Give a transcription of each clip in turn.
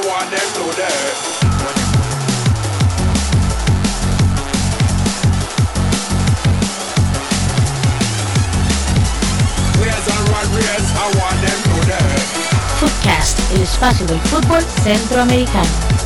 I. Footcast, el espacio del fútbol centroamericano.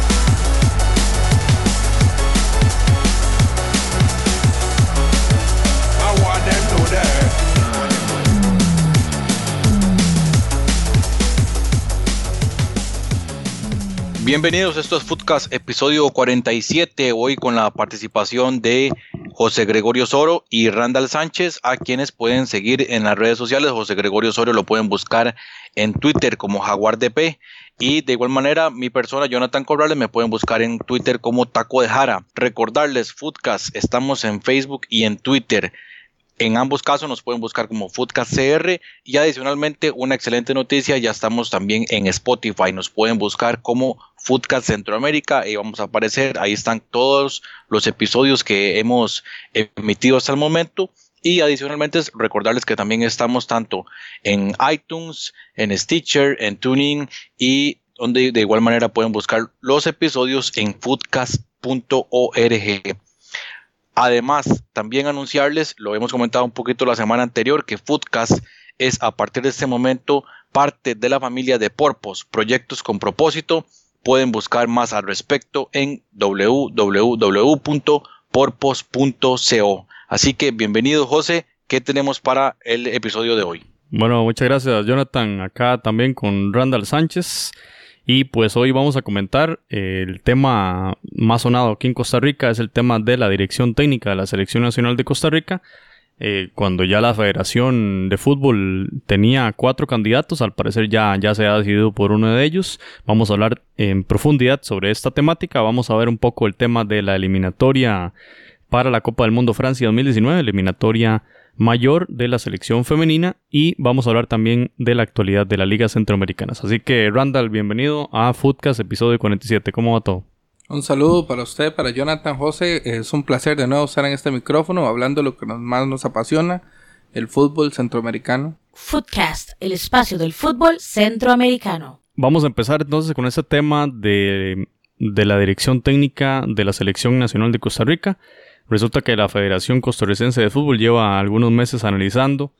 Bienvenidos, esto es Footcast, episodio 47, hoy con la participación de José Gregorio Soro y Randall Sánchez, a quienes pueden seguir en las redes sociales. José Gregorio Soro lo pueden buscar en Twitter como JaguarDP y de igual manera mi persona Jonathan Corrales me pueden buscar en Twitter como Taco de Jara. Recordarles, Footcast, estamos en Facebook y en Twitter. En ambos casos nos pueden buscar como Foodcast CR y adicionalmente una excelente noticia, ya estamos también en Spotify, nos pueden buscar como Foodcast Centroamérica y vamos a aparecer, ahí están todos los episodios que hemos emitido hasta el momento y adicionalmente es recordarles que también estamos tanto en iTunes, en Stitcher, en Tuning y donde de igual manera pueden buscar los episodios en foodcast.org. Además, también anunciarles, lo hemos comentado un poquito la semana anterior, que Foodcast es a partir de este momento parte de la familia de Porpos, proyectos con propósito. Pueden buscar más al respecto en www.porpos.co. Así que bienvenido José, ¿qué tenemos para el episodio de hoy? Bueno, muchas gracias Jonathan, acá también con Randall Sánchez. Y pues hoy vamos a comentar eh, el tema más sonado aquí en Costa Rica, es el tema de la dirección técnica de la Selección Nacional de Costa Rica. Eh, cuando ya la Federación de Fútbol tenía cuatro candidatos, al parecer ya, ya se ha decidido por uno de ellos. Vamos a hablar en profundidad sobre esta temática, vamos a ver un poco el tema de la eliminatoria para la Copa del Mundo Francia 2019, eliminatoria mayor de la selección femenina y vamos a hablar también de la actualidad de la Liga Centroamericanas. Así que Randall, bienvenido a Foodcast, episodio 47. ¿Cómo va todo? Un saludo para usted, para Jonathan José. Es un placer de nuevo estar en este micrófono hablando de lo que más nos apasiona, el fútbol centroamericano. Footcast, el espacio del fútbol centroamericano. Vamos a empezar entonces con este tema de, de la dirección técnica de la Selección Nacional de Costa Rica. Resulta que la Federación Costarricense de Fútbol lleva algunos meses analizando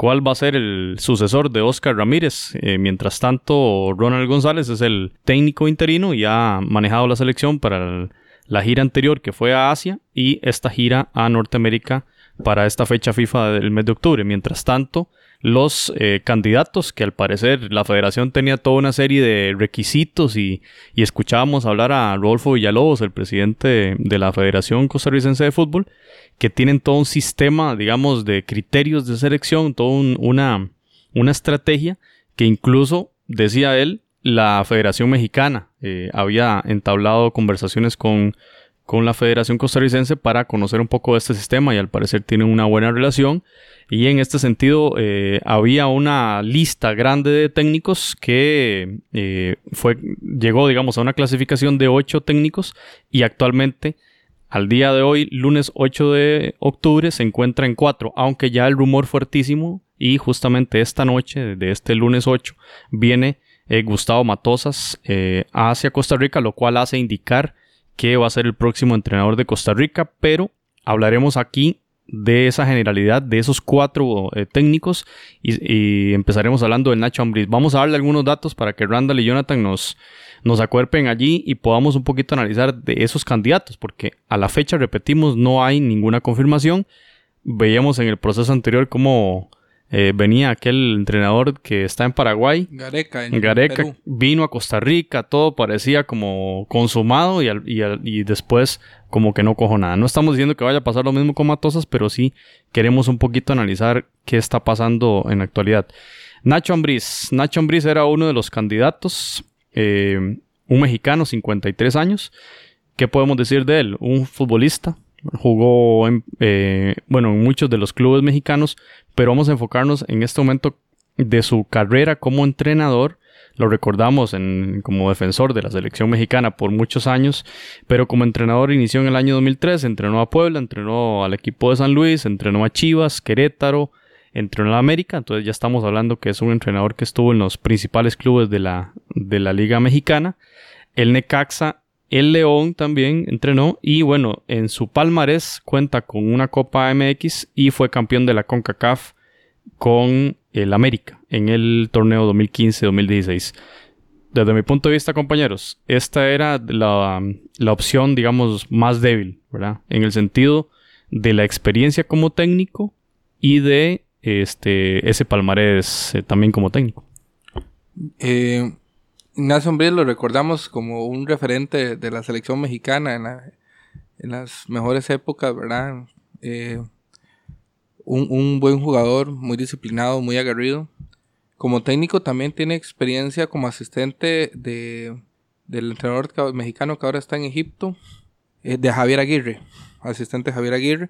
cuál va a ser el sucesor de Oscar Ramírez. Eh, mientras tanto, Ronald González es el técnico interino y ha manejado la selección para la gira anterior que fue a Asia y esta gira a Norteamérica para esta fecha FIFA del mes de octubre. Mientras tanto, los eh, candidatos, que al parecer la federación tenía toda una serie de requisitos y, y escuchábamos hablar a Rodolfo Villalobos, el presidente de, la Federación Costarricense de Fútbol, que tienen todo un sistema, digamos, de criterios de selección, toda un- una, una estrategia que incluso, decía él, la Federación Mexicana eh, había entablado conversaciones con, con la Federación Costarricense para conocer un poco de este sistema y al parecer tienen una buena relación. Y en este sentido eh, había una lista grande de técnicos que eh, fue, llegó, digamos, a una clasificación de ocho técnicos y actualmente, al día de hoy, lunes 8 de octubre, se encuentra en cuatro, aunque ya el rumor fuertísimo y justamente esta noche, de este lunes 8, viene eh, Gustavo Matosas hacia Costa Rica, lo cual hace indicar que va a ser el próximo entrenador de Costa Rica, pero hablaremos aquí de esa generalidad, de esos cuatro eh, técnicos y, empezaremos hablando del Nacho Ambriz. Vamos a darle algunos datos para que Randall y Jonathan nos, nos acuerpen allí y podamos un poquito analizar de esos candidatos, porque a la fecha, repetimos, no hay ninguna confirmación. Veíamos en el proceso anterior cómo eh, venía aquel entrenador que está en Paraguay, Gareca en Gareca Perú. vino a Costa Rica, todo parecía como consumado y, al- y al- y después como que no cojo nada. No estamos diciendo que vaya a pasar lo mismo con Matosas, pero sí queremos un poquito analizar qué está pasando en la actualidad. Nacho Ambriz. Nacho Ambriz era uno de los candidatos, eh, un mexicano, 53 años. ¿Qué podemos decir de él? Un futbolista. Jugó en, eh, bueno, en muchos de los clubes mexicanos, pero vamos a enfocarnos en este momento de su carrera como entrenador. Lo recordamos en- como defensor de la selección mexicana por muchos años, pero como entrenador inició en el año 2003, entrenó a Puebla, entrenó al equipo de San Luis, entrenó a Chivas, Querétaro, entrenó en la América, entonces ya estamos hablando que es un entrenador que estuvo en los principales clubes de la, de la Liga Mexicana. El Necaxa, el León también entrenó y bueno, en su palmarés cuenta con una Copa MX y fue campeón de la CONCACAF con el América en el torneo 2015-2016. Desde mi punto de vista, compañeros, esta era la, la, opción, digamos, más débil, ¿verdad? En el sentido de la experiencia como técnico y de este, ese palmarés eh, también como técnico. Eh, Ignacio Umbriz lo recordamos como un referente de la selección mexicana en, las mejores épocas, ¿verdad? Eh, un, buen jugador, muy disciplinado, muy aguerrido. Como técnico también tiene experiencia como asistente de, del entrenador mexicano que ahora está en Egipto, eh, de Javier Aguirre, asistente Javier Aguirre.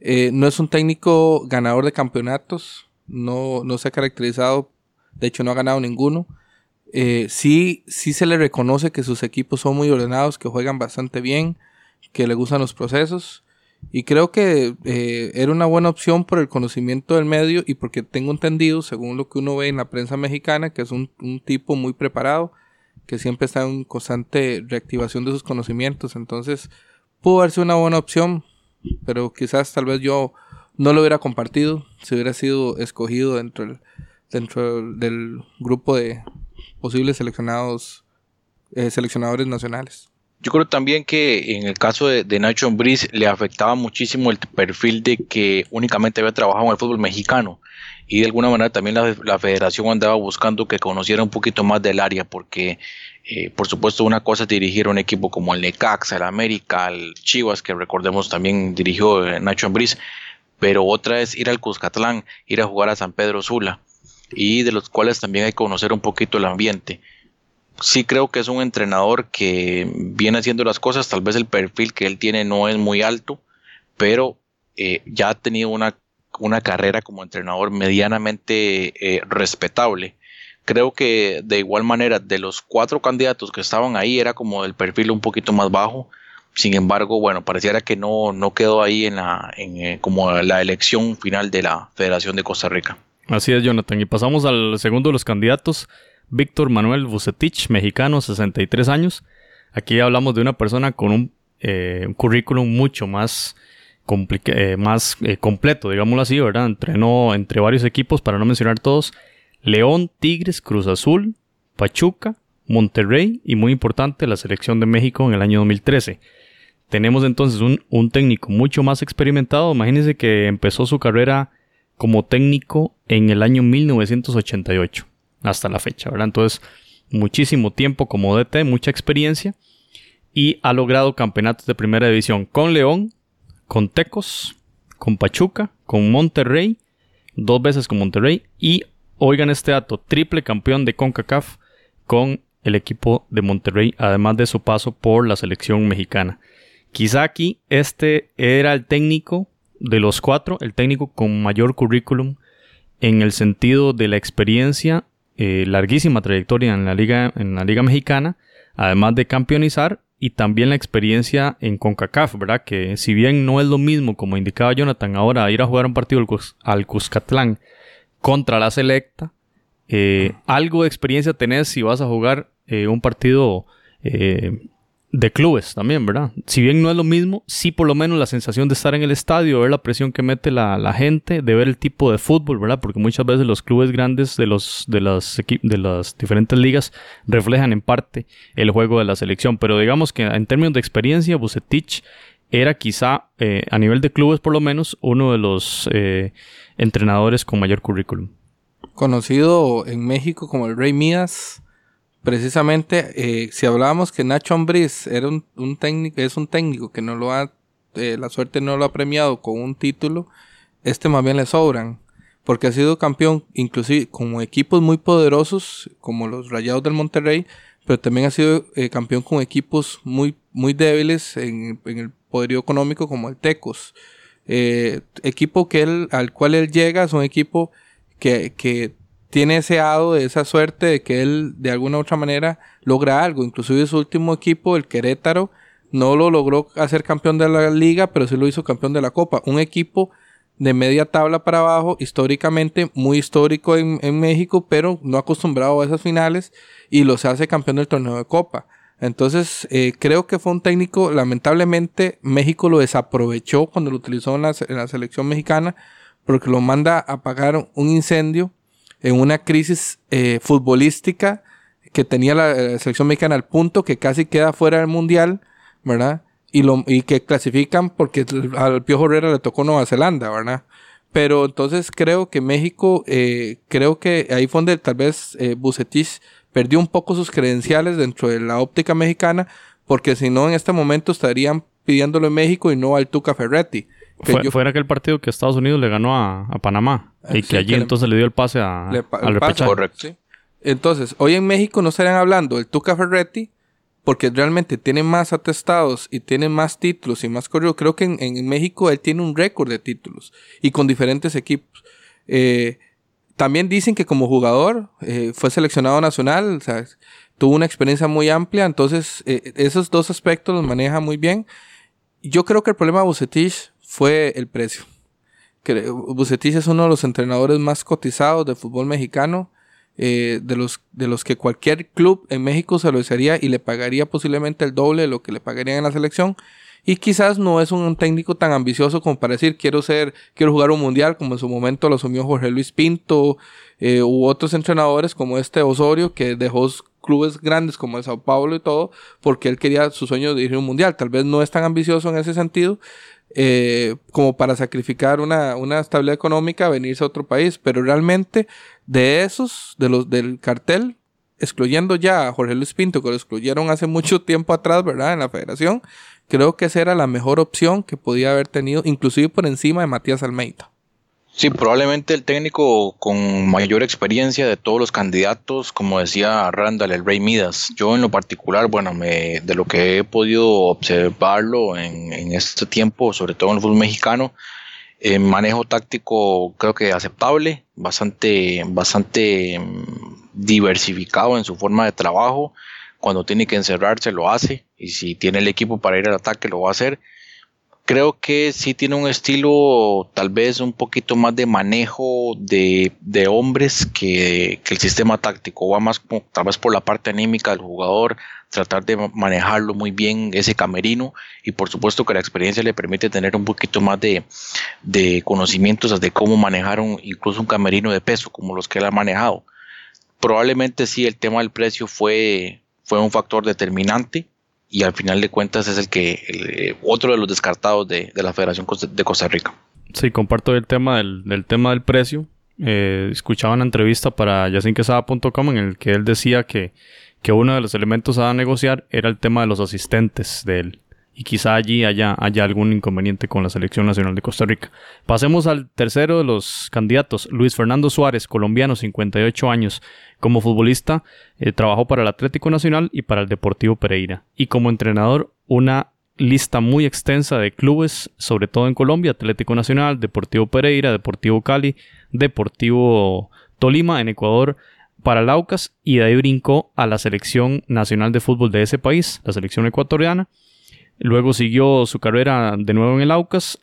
Eh, no es un técnico ganador de campeonatos, no se ha caracterizado, de hecho no ha ganado ninguno. Eh, sí, sí se le reconoce que sus equipos son muy ordenados, que juegan bastante bien, que le gustan los procesos. Y creo que eh, era una buena opción por el conocimiento del medio y porque tengo entendido, según lo que uno ve en la prensa mexicana, que es un, tipo muy preparado, que siempre está en constante reactivación de sus conocimientos. Entonces, pudo haber sido una buena opción, pero quizás tal vez yo no lo hubiera compartido si hubiera sido escogido dentro del, dentro del grupo de posibles seleccionados, eh, seleccionadores nacionales. Yo creo también que en el caso de, Nacho Ambriz le afectaba muchísimo el perfil de que únicamente había trabajado en el fútbol mexicano y de alguna manera también la, federación andaba buscando que conociera un poquito más del área porque eh, por supuesto una cosa es dirigir un equipo como el Necaxa, el América, el Chivas que recordemos también dirigió eh, Nacho Ambriz pero otra es ir al Cuscatlán, ir a jugar a San Pedro Sula y de los cuales también hay que conocer un poquito el ambiente sí creo que es un entrenador que viene haciendo las cosas, tal vez el perfil que él tiene no es muy alto, pero eh, ya ha tenido una, una, carrera como entrenador medianamente eh, respetable. Creo que de igual manera de los cuatro candidatos que estaban ahí era como el perfil un poquito más bajo. Sin embargo, bueno, pareciera que no, no quedó ahí en la, en, eh, como la elección final de la Federación de Costa Rica. Así es, Jonathan. Y pasamos al segundo de los candidatos, Víctor Manuel Bucetich, mexicano, 63 años. Aquí hablamos de una persona con un, eh, currículum mucho más, eh, más eh, completo, digámoslo así, ¿verdad? Entrenó entre varios equipos, para no mencionar todos, León, Tigres, Cruz Azul, Pachuca, Monterrey y muy importante la selección de México en el año 2013. Tenemos entonces un, un técnico mucho más experimentado. Imagínense que empezó su carrera como técnico en el año 1988 hasta la fecha, ¿verdad? Entonces, muchísimo tiempo como DT, mucha experiencia y ha logrado campeonatos de primera división con León, con Tecos, con Pachuca, con Monterrey, dos veces con Monterrey y, oigan este dato, triple campeón de CONCACAF con el equipo de Monterrey, además de su paso por la selección mexicana. Quizá aquí este era el técnico de los cuatro, el técnico con mayor currículum en el sentido de la experiencia eh, larguísima trayectoria en la liga, en la liga mexicana, además de campeonizar y también la experiencia en CONCACAF, ¿verdad? Que si bien no es lo mismo, como indicaba Jonathan, ahora ir a jugar un partido al, Cuscatlán contra la selecta, eh, algo de experiencia tenés si vas a jugar eh, un partido de clubes también, ¿verdad? Si bien no es lo mismo, sí por lo menos la sensación de estar en el estadio, ver la presión que mete la, gente, de ver el tipo de fútbol, ¿verdad? Porque muchas veces los clubes grandes de, los, de, las, de las diferentes ligas reflejan en parte el juego de la selección. Pero digamos que en términos de experiencia, Bucetich era quizá, eh, a nivel de clubes por lo menos, uno de los eh, entrenadores con mayor currículum. Conocido en México como el Rey Mías precisamente, eh, si hablábamos que Nacho Ambriz es un técnico que no lo ha, eh, la suerte no lo ha premiado con un título, este más bien le sobran, porque ha sido campeón, inclusive como equipos muy poderosos, como los Rayados del Monterrey, pero también ha sido eh, campeón con equipos muy, muy débiles en, el poderío económico, como el Tecos. equipo que él, al cual él llega es un equipo que, que tiene ese hado, esa suerte de que él de alguna u otra manera logra algo. Inclusive su último equipo, el Querétaro, no lo logró hacer campeón de la liga, pero sí lo hizo campeón de la Copa. Un equipo de media tabla para abajo, históricamente muy histórico en, en México, pero no acostumbrado a esas finales y los hace campeón del torneo de Copa. Entonces, eh, creo que fue un técnico, lamentablemente México lo desaprovechó cuando lo utilizó en la, en la selección mexicana, porque lo manda a apagar un incendio en una crisis eh, futbolística que tenía la, la selección mexicana al punto que casi queda fuera del mundial, ¿verdad? Y, lo, y que clasifican porque al Piojo Herrera le tocó Nueva Zelanda, ¿verdad? Pero entonces creo que México, eh, creo que ahí fue donde tal vez eh, perdió un poco sus credenciales dentro de la óptica mexicana, porque si no en este momento estarían pidiéndolo en México y no al Tuca Ferretti. Que Fue, yo- fue en aquel partido que Estados Unidos le ganó a, a Panamá y Ah, que allí que le- entonces le dio el pase a- le pa- al el pase. repechaje. Correcto. Sí. Entonces, hoy en México no estarían hablando del Tuca Ferretti porque realmente tiene más atestados y tiene más títulos y más corrido. Creo que en, en México él tiene un récord de títulos y con diferentes equipos. Eh, también dicen que como jugador eh, fue seleccionado nacional, o sea, tuvo una experiencia muy amplia, entonces eh, esos dos aspectos los maneja muy bien. Yo creo que el problema de Bucetich fue el precio. Bucetich es uno de los entrenadores más cotizados del fútbol mexicano, eh, de, los, de los que cualquier club en México se lo desearía y le pagaría posiblemente el doble de lo que le pagarían en la selección. Y quizás no es un técnico tan ambicioso como para decir quiero ser, quiero jugar un mundial como en su momento lo asumió Jorge Luis Pinto eh, u otros entrenadores como este Osorio que dejó clubes grandes como el Sao Paulo y todo porque él quería su sueño de dirigir un mundial. Tal vez no es tan ambicioso en ese sentido eh, como para sacrificar una, una estabilidad económica, venirse a otro país, pero realmente de esos, de los del cartel, excluyendo ya a Jorge Luis Pinto, que lo excluyeron hace mucho tiempo atrás, ¿verdad? En la federación, creo que esa era la mejor opción que podía haber tenido, inclusive por encima de Matías Almeida. Sí, probablemente el técnico con mayor experiencia de todos los candidatos, como decía Randall, el Rey Midas. Yo en lo particular, bueno, me, de lo que he podido observarlo en, en este tiempo, sobre todo en el fútbol mexicano, eh, manejo táctico creo que aceptable, bastante, bastante mm, diversificado en su forma de trabajo. Cuando tiene que encerrarse lo hace y si tiene el equipo para ir al ataque lo va a hacer creo que sí tiene un estilo tal vez un poquito más de manejo de, de hombres que, que el sistema táctico. Va más como, tal vez por la parte anímica del jugador, tratar de manejarlo muy bien ese camerino y por supuesto que la experiencia le permite tener un poquito más de, de conocimientos de cómo manejar un, incluso un camerino de peso como los que él ha manejado. Probablemente sí el tema del precio fue, fue un factor determinante y al final de cuentas es el que el, eh, otro de los descartados de, de la Federación de Costa Rica. Sí, comparto el tema del, del tema del precio. Eh, escuchaba una entrevista para yacinquesada.com en el que él decía que, que uno de los elementos a negociar era el tema de los asistentes de él. Y quizá allí haya, algún inconveniente con la Selección Nacional de Costa Rica. Pasemos al tercero de los candidatos, Luis Fernando Suárez, colombiano, 58 años. Como futbolista, eh, trabajó para el Atlético Nacional y para el Deportivo Pereira. Y como entrenador, una lista muy extensa de clubes, sobre todo en Colombia, Atlético Nacional, Deportivo Pereira, Deportivo Cali, Deportivo Tolima en Ecuador, para el Aucas y de ahí brincó a la selección nacional de fútbol de ese país, la selección ecuatoriana. Luego siguió su carrera de nuevo en el Aucas,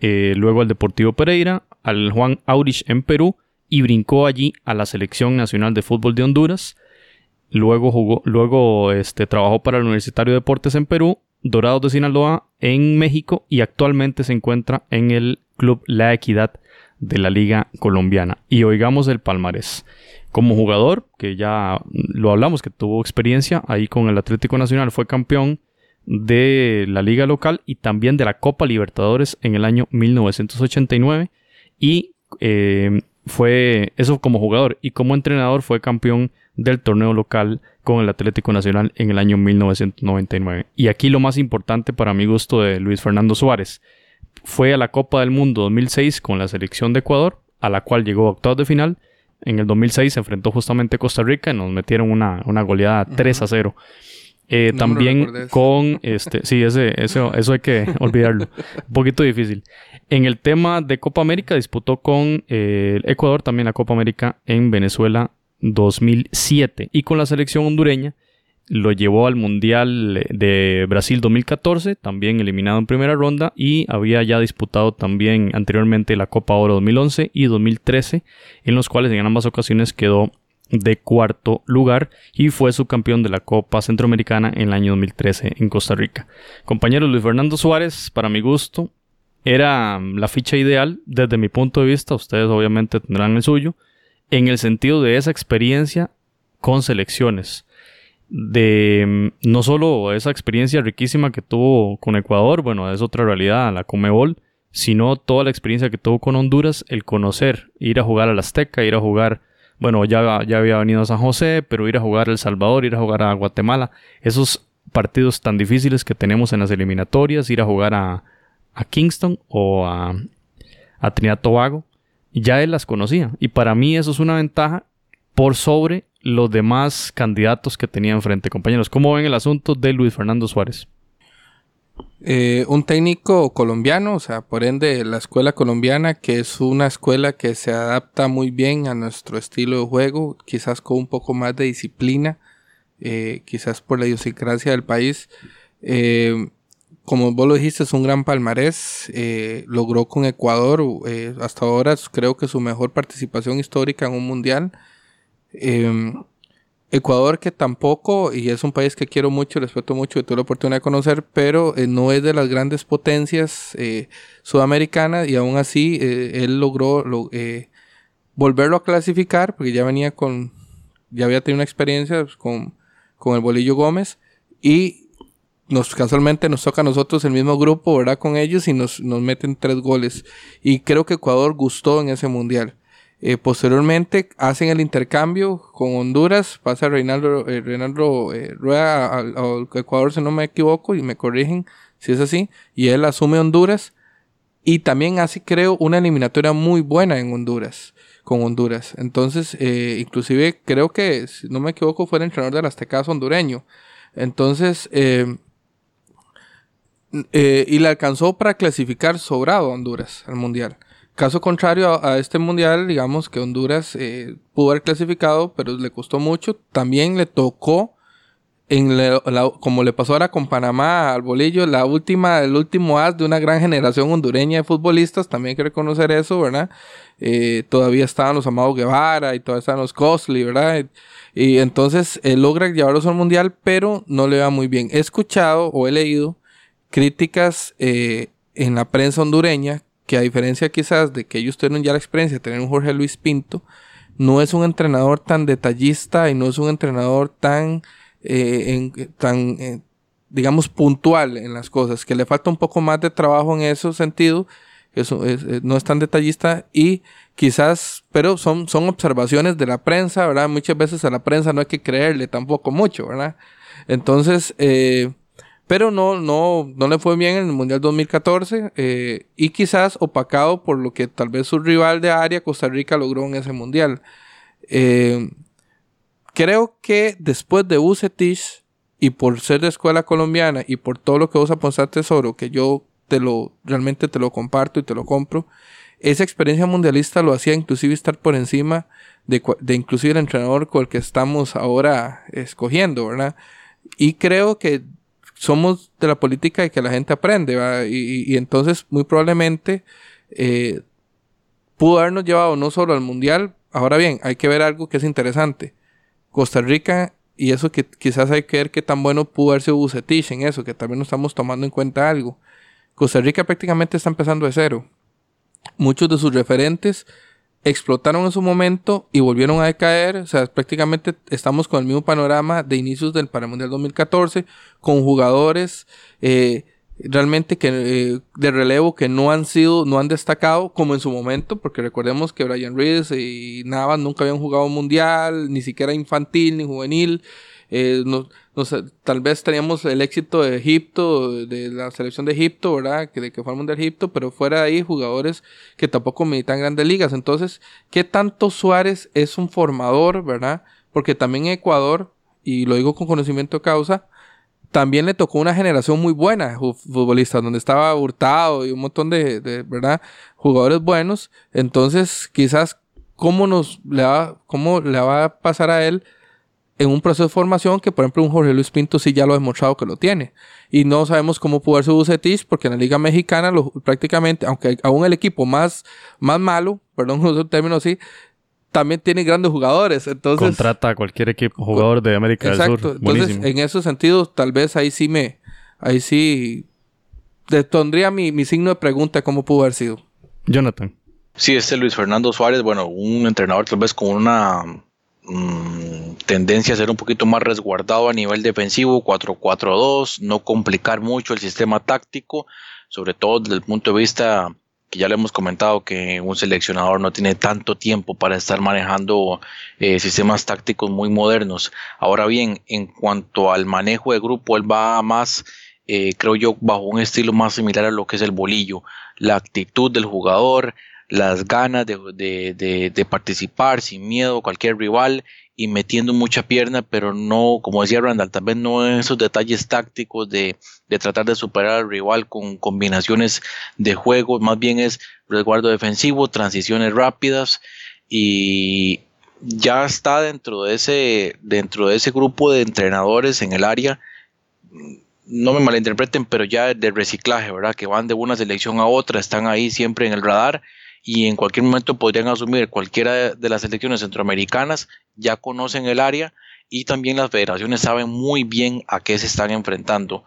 eh, luego al Deportivo Pereira, al Juan Aurich en Perú y brincó allí a la selección nacional de fútbol de Honduras. Luego jugó, luego este, trabajó para el Universitario de Deportes en Perú, Dorados de Sinaloa en México y actualmente se encuentra en el Club La Equidad de la Liga Colombiana. Y oigamos el palmarés. Como jugador, que ya lo hablamos, que tuvo experiencia ahí con el Atlético Nacional, fue campeón de la liga local y también de la Copa Libertadores en el año 1989 y eh, fue eso como jugador y como entrenador fue campeón del torneo local con el Atlético Nacional en el año 1999. Y aquí lo más importante para mi gusto de Luis Fernando Suárez fue a la Copa del Mundo 2006 con la selección de Ecuador, a la cual llegó a octavos de final. En el 2006 se enfrentó justamente a Costa Rica y nos metieron una, una goleada 3 a 0. Eh, No también con este, sí, ese, eso, eso hay que olvidarlo. Un poquito difícil. En el tema de Copa América disputó con eh, Ecuador también la Copa América en Venezuela 2007 y con la selección hondureña lo llevó al Mundial de Brasil 2014, también eliminado en primera ronda, y había ya disputado también anteriormente la Copa Oro 2011 y 2013, en los cuales en ambas ocasiones quedó de cuarto lugar y fue subcampeón de la Copa Centroamericana en el año 2013 en Costa Rica. Compañero Luis Fernando Suárez, para mi gusto, era la ficha ideal desde mi punto de vista, ustedes obviamente tendrán el suyo, en el sentido de esa experiencia con selecciones. De mm, no solo esa experiencia riquísima que tuvo con Ecuador, bueno, es otra realidad, la Comebol, sino toda la experiencia que tuvo con Honduras, el conocer, ir a jugar al Azteca, ir a jugar bueno, ya, ya había venido a San José, pero ir a jugar a El Salvador, ir a jugar a Guatemala, esos partidos tan difíciles que tenemos en las eliminatorias, ir a jugar a, Kingston o a, a Trinidad Tobago, ya él las conocía. Y para mí eso es una ventaja por sobre los demás candidatos que tenía enfrente. Compañeros, ¿cómo ven el asunto de Luis Fernando Suárez? Eh, un técnico colombiano, o sea, por ende la escuela colombiana, que es una escuela que se adapta muy bien a nuestro estilo de juego, quizás con un poco más de disciplina, eh, quizás por la idiosincrasia del país. Eh, como vos lo dijiste, es un gran palmarés, logró con Ecuador, hasta ahora creo que su mejor participación histórica en un mundial. Ecuador que tampoco, y es un país que quiero mucho, respeto mucho y tuve la oportunidad de conocer, pero eh, no es de las grandes potencias eh, sudamericanas y aún así eh, él logró volverlo a clasificar porque ya venía con, ya había tenido una experiencia pues, con, con el Bolillo Gómez y nos casualmente nos toca a nosotros el mismo grupo, ¿verdad? Con ellos y nos, nos meten tres goles. Y creo que Ecuador gustó en ese mundial. Eh, posteriormente hacen el intercambio con Honduras, pasa Reinaldo, eh, Reinaldo eh, Rueda al, Ecuador, si no me equivoco, y me corrigen si es así, y él asume Honduras, y también hace, creo, una eliminatoria muy buena en Honduras, con Honduras. Entonces, inclusive creo que, si no me equivoco, fue el entrenador del Aztecas hondureño. Entonces, y le alcanzó para clasificar sobrado a Honduras al Mundial. Caso contrario a, este mundial, digamos que Honduras eh, pudo haber clasificado, pero le costó mucho. También le tocó, en como le pasó ahora con Panamá al bolillo, la última, el último as de una gran generación hondureña de futbolistas. También hay que reconocer eso, ¿verdad? Eh, todavía estaban los Amados Guevara y todavía estaban los Costly, ¿verdad? Y, entonces él logra llevarlos al mundial, pero no le va muy bien. He escuchado o he leído críticas eh, en la prensa hondureña que a diferencia quizás de que ellos tienen ya la experiencia de tener un Jorge Luis Pinto, no es un entrenador tan detallista y no es un entrenador tan, eh, eh, digamos, puntual en las cosas, que le falta un poco más de trabajo en ese sentido, eso eh, no es tan detallista y quizás, pero son, son observaciones de la prensa, ¿verdad? Muchas veces a la prensa no hay que creerle tampoco mucho, ¿verdad? Entonces, eh, pero no, no, no le fue bien en el Mundial 2014 eh, y quizás opacado por lo que tal vez su rival de área, Costa Rica, logró en ese Mundial. Eh, creo que después de Bucetich y por ser de escuela colombiana y por todo lo que vos apostar tesoro, que yo te lo, realmente te lo comparto y te lo compro, esa experiencia mundialista lo hacía inclusive estar por encima de, de inclusive el entrenador con el que estamos ahora escogiendo, ¿verdad? Y creo que somos de la política y que la gente aprende, y, y, entonces muy probablemente eh, pudo habernos llevado no solo al mundial, ahora bien, hay que ver algo que es interesante. Costa Rica, y eso que quizás hay que ver qué tan bueno pudo haber sido Bucetich en eso, que también no estamos tomando en cuenta algo. Costa Rica prácticamente está empezando de cero. Muchos de sus referentes explotaron en su momento y volvieron a decaer. O sea, prácticamente estamos con el mismo panorama de inicios del Para Mundial 2014, con jugadores eh, realmente que eh, de relevo que no han sido, no han destacado como en su momento, porque recordemos que Brian Reeves y Navas nunca habían jugado mundial, ni siquiera infantil ni juvenil. Eh, no, tal vez teníamos el éxito de Egipto, de la selección de Egipto, ¿verdad? Que de que fue de Egipto, pero fuera de ahí jugadores que tampoco militan grandes ligas. Entonces, ¿qué tanto Suárez es un formador, ¿verdad? Porque también Ecuador, y lo digo con conocimiento de causa, también le tocó una generación muy buena de futbolistas, donde estaba Hurtado y un montón de, de ¿verdad? Jugadores buenos. Entonces, quizás, ¿cómo nos le va, cómo le va a pasar a él en un proceso de formación que, por ejemplo, un Jorge Luis Pinto sí ya lo ha demostrado que lo tiene. Y no sabemos cómo pudo su Bucetich, porque en la Liga Mexicana, lo, prácticamente, aunque aún el equipo más, más malo, perdón, uso el término así, también tiene grandes jugadores. Entonces, Contrata a cualquier equipo jugador de América exacto. del Sur. Entonces, Buenísimo. en esos sentidos, tal vez ahí sí me, ahí sí pondría mi, mi signo de pregunta cómo pudo haber sido. Jonathan. Sí, este Luis Fernando Suárez, bueno, un entrenador tal vez con una mm, tendencia a ser un poquito más resguardado a nivel defensivo, 4-4-2, no complicar mucho el sistema táctico, sobre todo desde el punto de vista que ya le hemos comentado que un seleccionador no tiene tanto tiempo para estar manejando eh, sistemas tácticos muy modernos. Ahora bien, en cuanto al manejo de grupo, él va más, eh, creo yo, bajo un estilo más similar a lo que es el bolillo, la actitud del jugador, las ganas de, de, de, participar sin miedo a cualquier rival y metiendo mucha pierna, pero no, como decía Randall, tal vez no esos detalles tácticos de, de tratar de superar al rival con combinaciones de juego, más bien es resguardo defensivo, transiciones rápidas y ya está dentro de ese, dentro de ese grupo de entrenadores en el área no me malinterpreten, pero ya de reciclaje, ¿verdad? Que van de una selección a otra, están ahí siempre en el radar y en cualquier momento podrían asumir cualquiera de las selecciones centroamericanas, ya conocen el área y también las federaciones saben muy bien a qué se están enfrentando.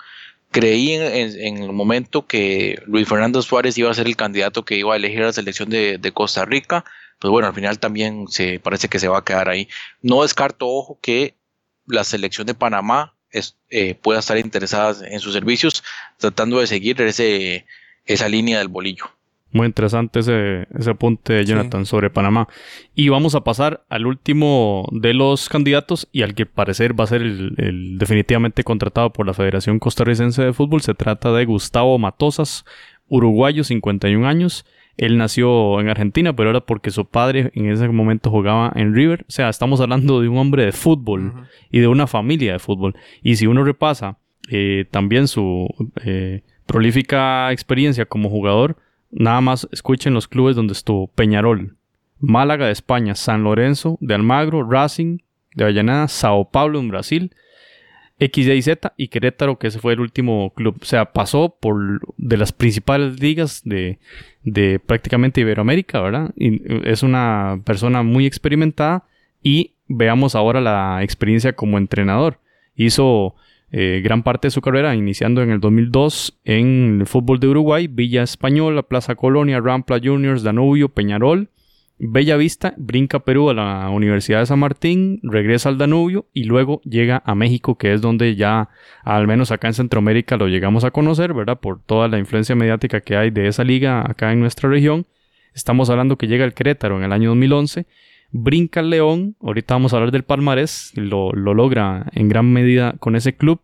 Creí en, el momento que Luis Fernando Suárez iba a ser el candidato que iba a elegir a la selección de, Costa Rica, pues bueno, al final también se parece que se va a quedar ahí. No descarto, ojo, que la selección de Panamá eh, pueda estar interesada en sus servicios, tratando de seguir ese, esa línea del bolillo. Muy interesante ese, ese apunte de Jonathan sí. sobre Panamá. Y vamos a pasar al último de los candidatos y al que parecer va a ser el, el, definitivamente contratado por la Federación Costarricense de Fútbol. Se trata de Gustavo Matosas, uruguayo, 51 años. Él nació en Argentina, pero era porque su padre en ese momento jugaba en River. O sea, estamos hablando de un hombre de fútbol uh -huh. y de una familia de fútbol. Y si uno repasa eh, también su eh, prolífica experiencia como jugador, Nada más escuchen los clubes donde estuvo Peñarol, Málaga de España, San Lorenzo de Almagro, Racing de Avellaneda, Sao Paulo en Brasil, XYZ y Querétaro, que ese fue el último club. O sea, pasó por de las principales ligas de, de prácticamente Iberoamérica, ¿verdad? Y es una persona muy experimentada y veamos ahora la experiencia como entrenador. Hizo eh, gran parte de su carrera, iniciando en el 2002 en el fútbol de Uruguay, Villa Española, Plaza Colonia, Rampla Juniors, Danubio, Peñarol, Bella Vista, brinca Perú a la Universidad de San Martín, regresa al Danubio y luego llega a México, que es donde ya, al menos acá en Centroamérica, lo llegamos a conocer, ¿verdad? Por toda la influencia mediática que hay de esa liga acá en nuestra región. Estamos hablando que llega el Querétaro en el año 2011 brinca el León, ahorita vamos a hablar del palmarés, lo, lo, logra en gran medida con ese club,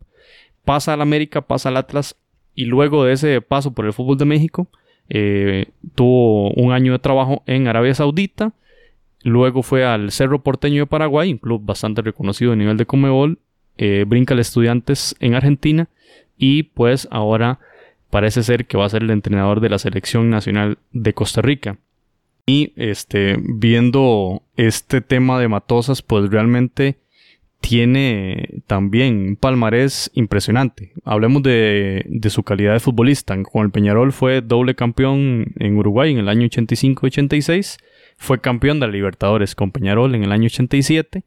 pasa al América, pasa al Atlas y luego de ese paso por el fútbol de México, eh, tuvo un año de trabajo en Arabia Saudita, luego fue al Cerro Porteño de Paraguay, un club bastante reconocido a nivel de Comebol, eh, brinca al Estudiantes en Argentina y pues ahora parece ser que va a ser el entrenador de la selección nacional de Costa Rica. Y este, viendo este tema de Matosas, pues realmente tiene también un palmarés impresionante. Hablemos de, de, su calidad de futbolista. Con el Peñarol fue doble campeón en Uruguay en el año 85-86. Fue campeón de la Libertadores con Peñarol en el año 87.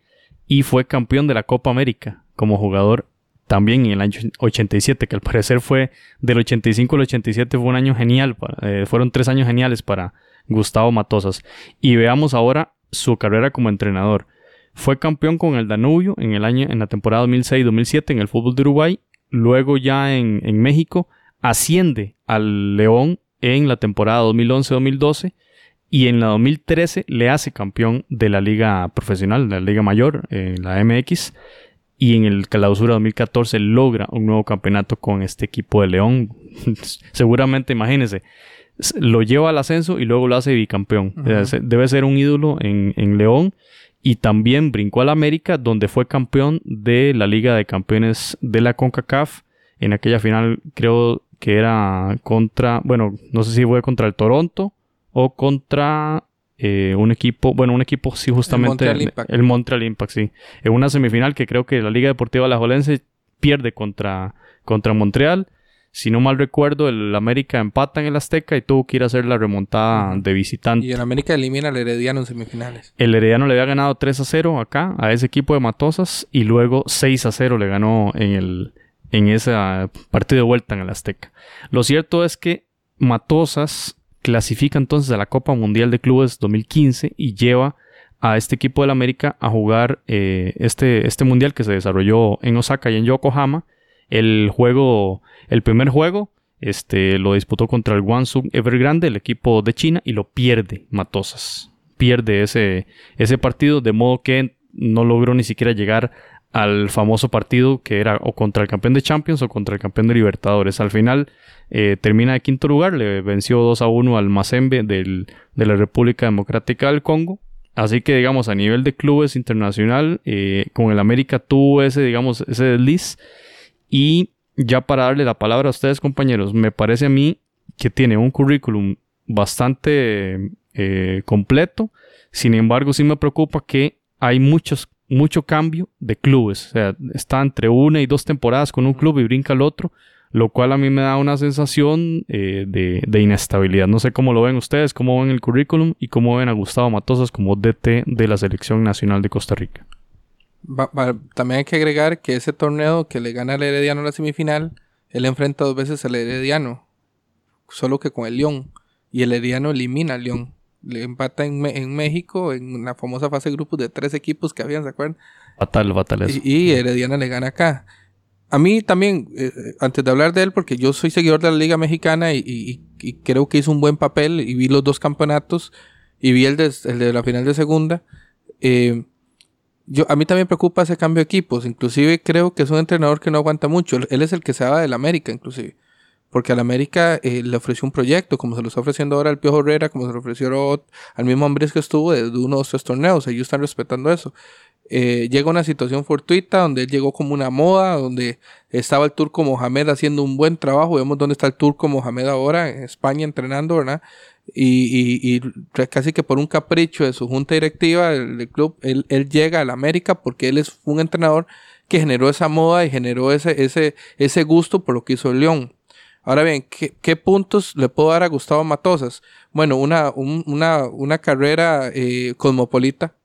Y fue campeón de la Copa América como jugador también en el año 87, que al parecer fue del 85 al 87 fue un año genial. Eh, fueron tres años geniales para Gustavo Matosas. Y veamos ahora su carrera como entrenador. Fue campeón con el Danubio en el año en la temporada 2006-2007 en el fútbol de Uruguay. Luego ya en, México asciende al León en la temporada 2011-2012 y en la 2013 le hace campeón de la liga profesional, de la liga mayor, eh, la MX. Y en el clausura 2014 logra un nuevo campeonato con este equipo de León. Seguramente, imagínense, lo lleva al ascenso y luego lo hace bicampeón. Debe ser un ídolo en, en, León. Y también brincó al América, donde fue campeón de la Liga de Campeones de la CONCACAF. En aquella final creo que era contra, bueno, no sé si fue contra el Toronto o contra eh, un equipo, bueno, un equipo sí justamente Montreal Impact. el Montreal Impact, sí, en una semifinal que creo que la Liga Deportiva Alajuelense pierde contra, contra Montreal. Si no mal recuerdo, el América empata en el Azteca y tuvo que ir a hacer la remontada de visitante. Y el América elimina al Herediano en semifinales. El Herediano le había ganado 3 a 0 acá a ese equipo de Matosas y luego 6 a 0 le ganó en, el, en ese ah, partido de vuelta en el Azteca. Lo cierto es que Matosas clasifica entonces a la Copa Mundial de Clubes 2015 y lleva a este equipo del América a jugar eh, este, este mundial que se desarrolló en Osaka y en Yokohama. El juego, el primer juego, este, lo disputó contra el Guangzhou Evergrande, el equipo de China, y lo pierde Matosas. Pierde ese, ese partido, de modo que no logró ni siquiera llegar al famoso partido que era o contra el campeón de Champions o contra el campeón de Libertadores. Al final eh, termina de quinto lugar, le venció 2 a 1 al Mazembe del, de la República Democrática del Congo. Así que, digamos, a nivel de clubes internacional, eh, con el América tuvo ese, digamos, ese desliz. Y ya para darle la palabra a ustedes, compañeros, me parece a mí que tiene un currículum bastante eh, completo. Sin embargo, sí me preocupa que hay muchos, mucho cambio de clubes. O sea, está entre una y dos temporadas con un club y brinca al otro, lo cual a mí me da una sensación eh, de, de inestabilidad. No sé cómo lo ven ustedes, cómo ven el currículum y cómo ven a Gustavo Matosas como DT de la Selección Nacional de Costa Rica. Va- va- también hay que agregar que ese torneo que le gana al Herediano en la semifinal, él enfrenta dos veces al Herediano, solo que con el León. Y el Herediano elimina al León. Le empata en, en México, en la famosa fase de grupos de tres equipos que habían, ¿se acuerdan? Fatal, fatal eso. Y, y Herediana le gana acá. A mí también, eh, eh, antes de hablar de él, porque yo soy seguidor de la Liga Mexicana y, y- y creo que hizo un buen papel y vi los dos campeonatos y vi el de, el de la final de segunda. eh, yo, a mí también preocupa ese cambio de equipos. Inclusive creo que es un entrenador que no aguanta mucho. Él, es el que se va del América, inclusive. Porque al América eh, le ofreció un proyecto, como se lo está ofreciendo ahora al Piojo Herrera, como se lo ofreció al mismo Ambres que estuvo de, de uno o tres torneos. Ellos están respetando eso. Eh, llega una situación fortuita donde él llegó como una moda, donde estaba el turco Mohamed haciendo un buen trabajo. Vemos dónde está el turco Mohamed ahora, en España entrenando, ¿verdad? Y, y, casi que por un capricho de su junta directiva del, club, él, él llega al América porque él es un entrenador que generó esa moda y generó ese, ese, ese gusto por lo que hizo el León. Ahora bien, ¿qué, puntos le puedo dar a Gustavo Matosas? Bueno, una, un- una, una carrera eh, cosmopolita.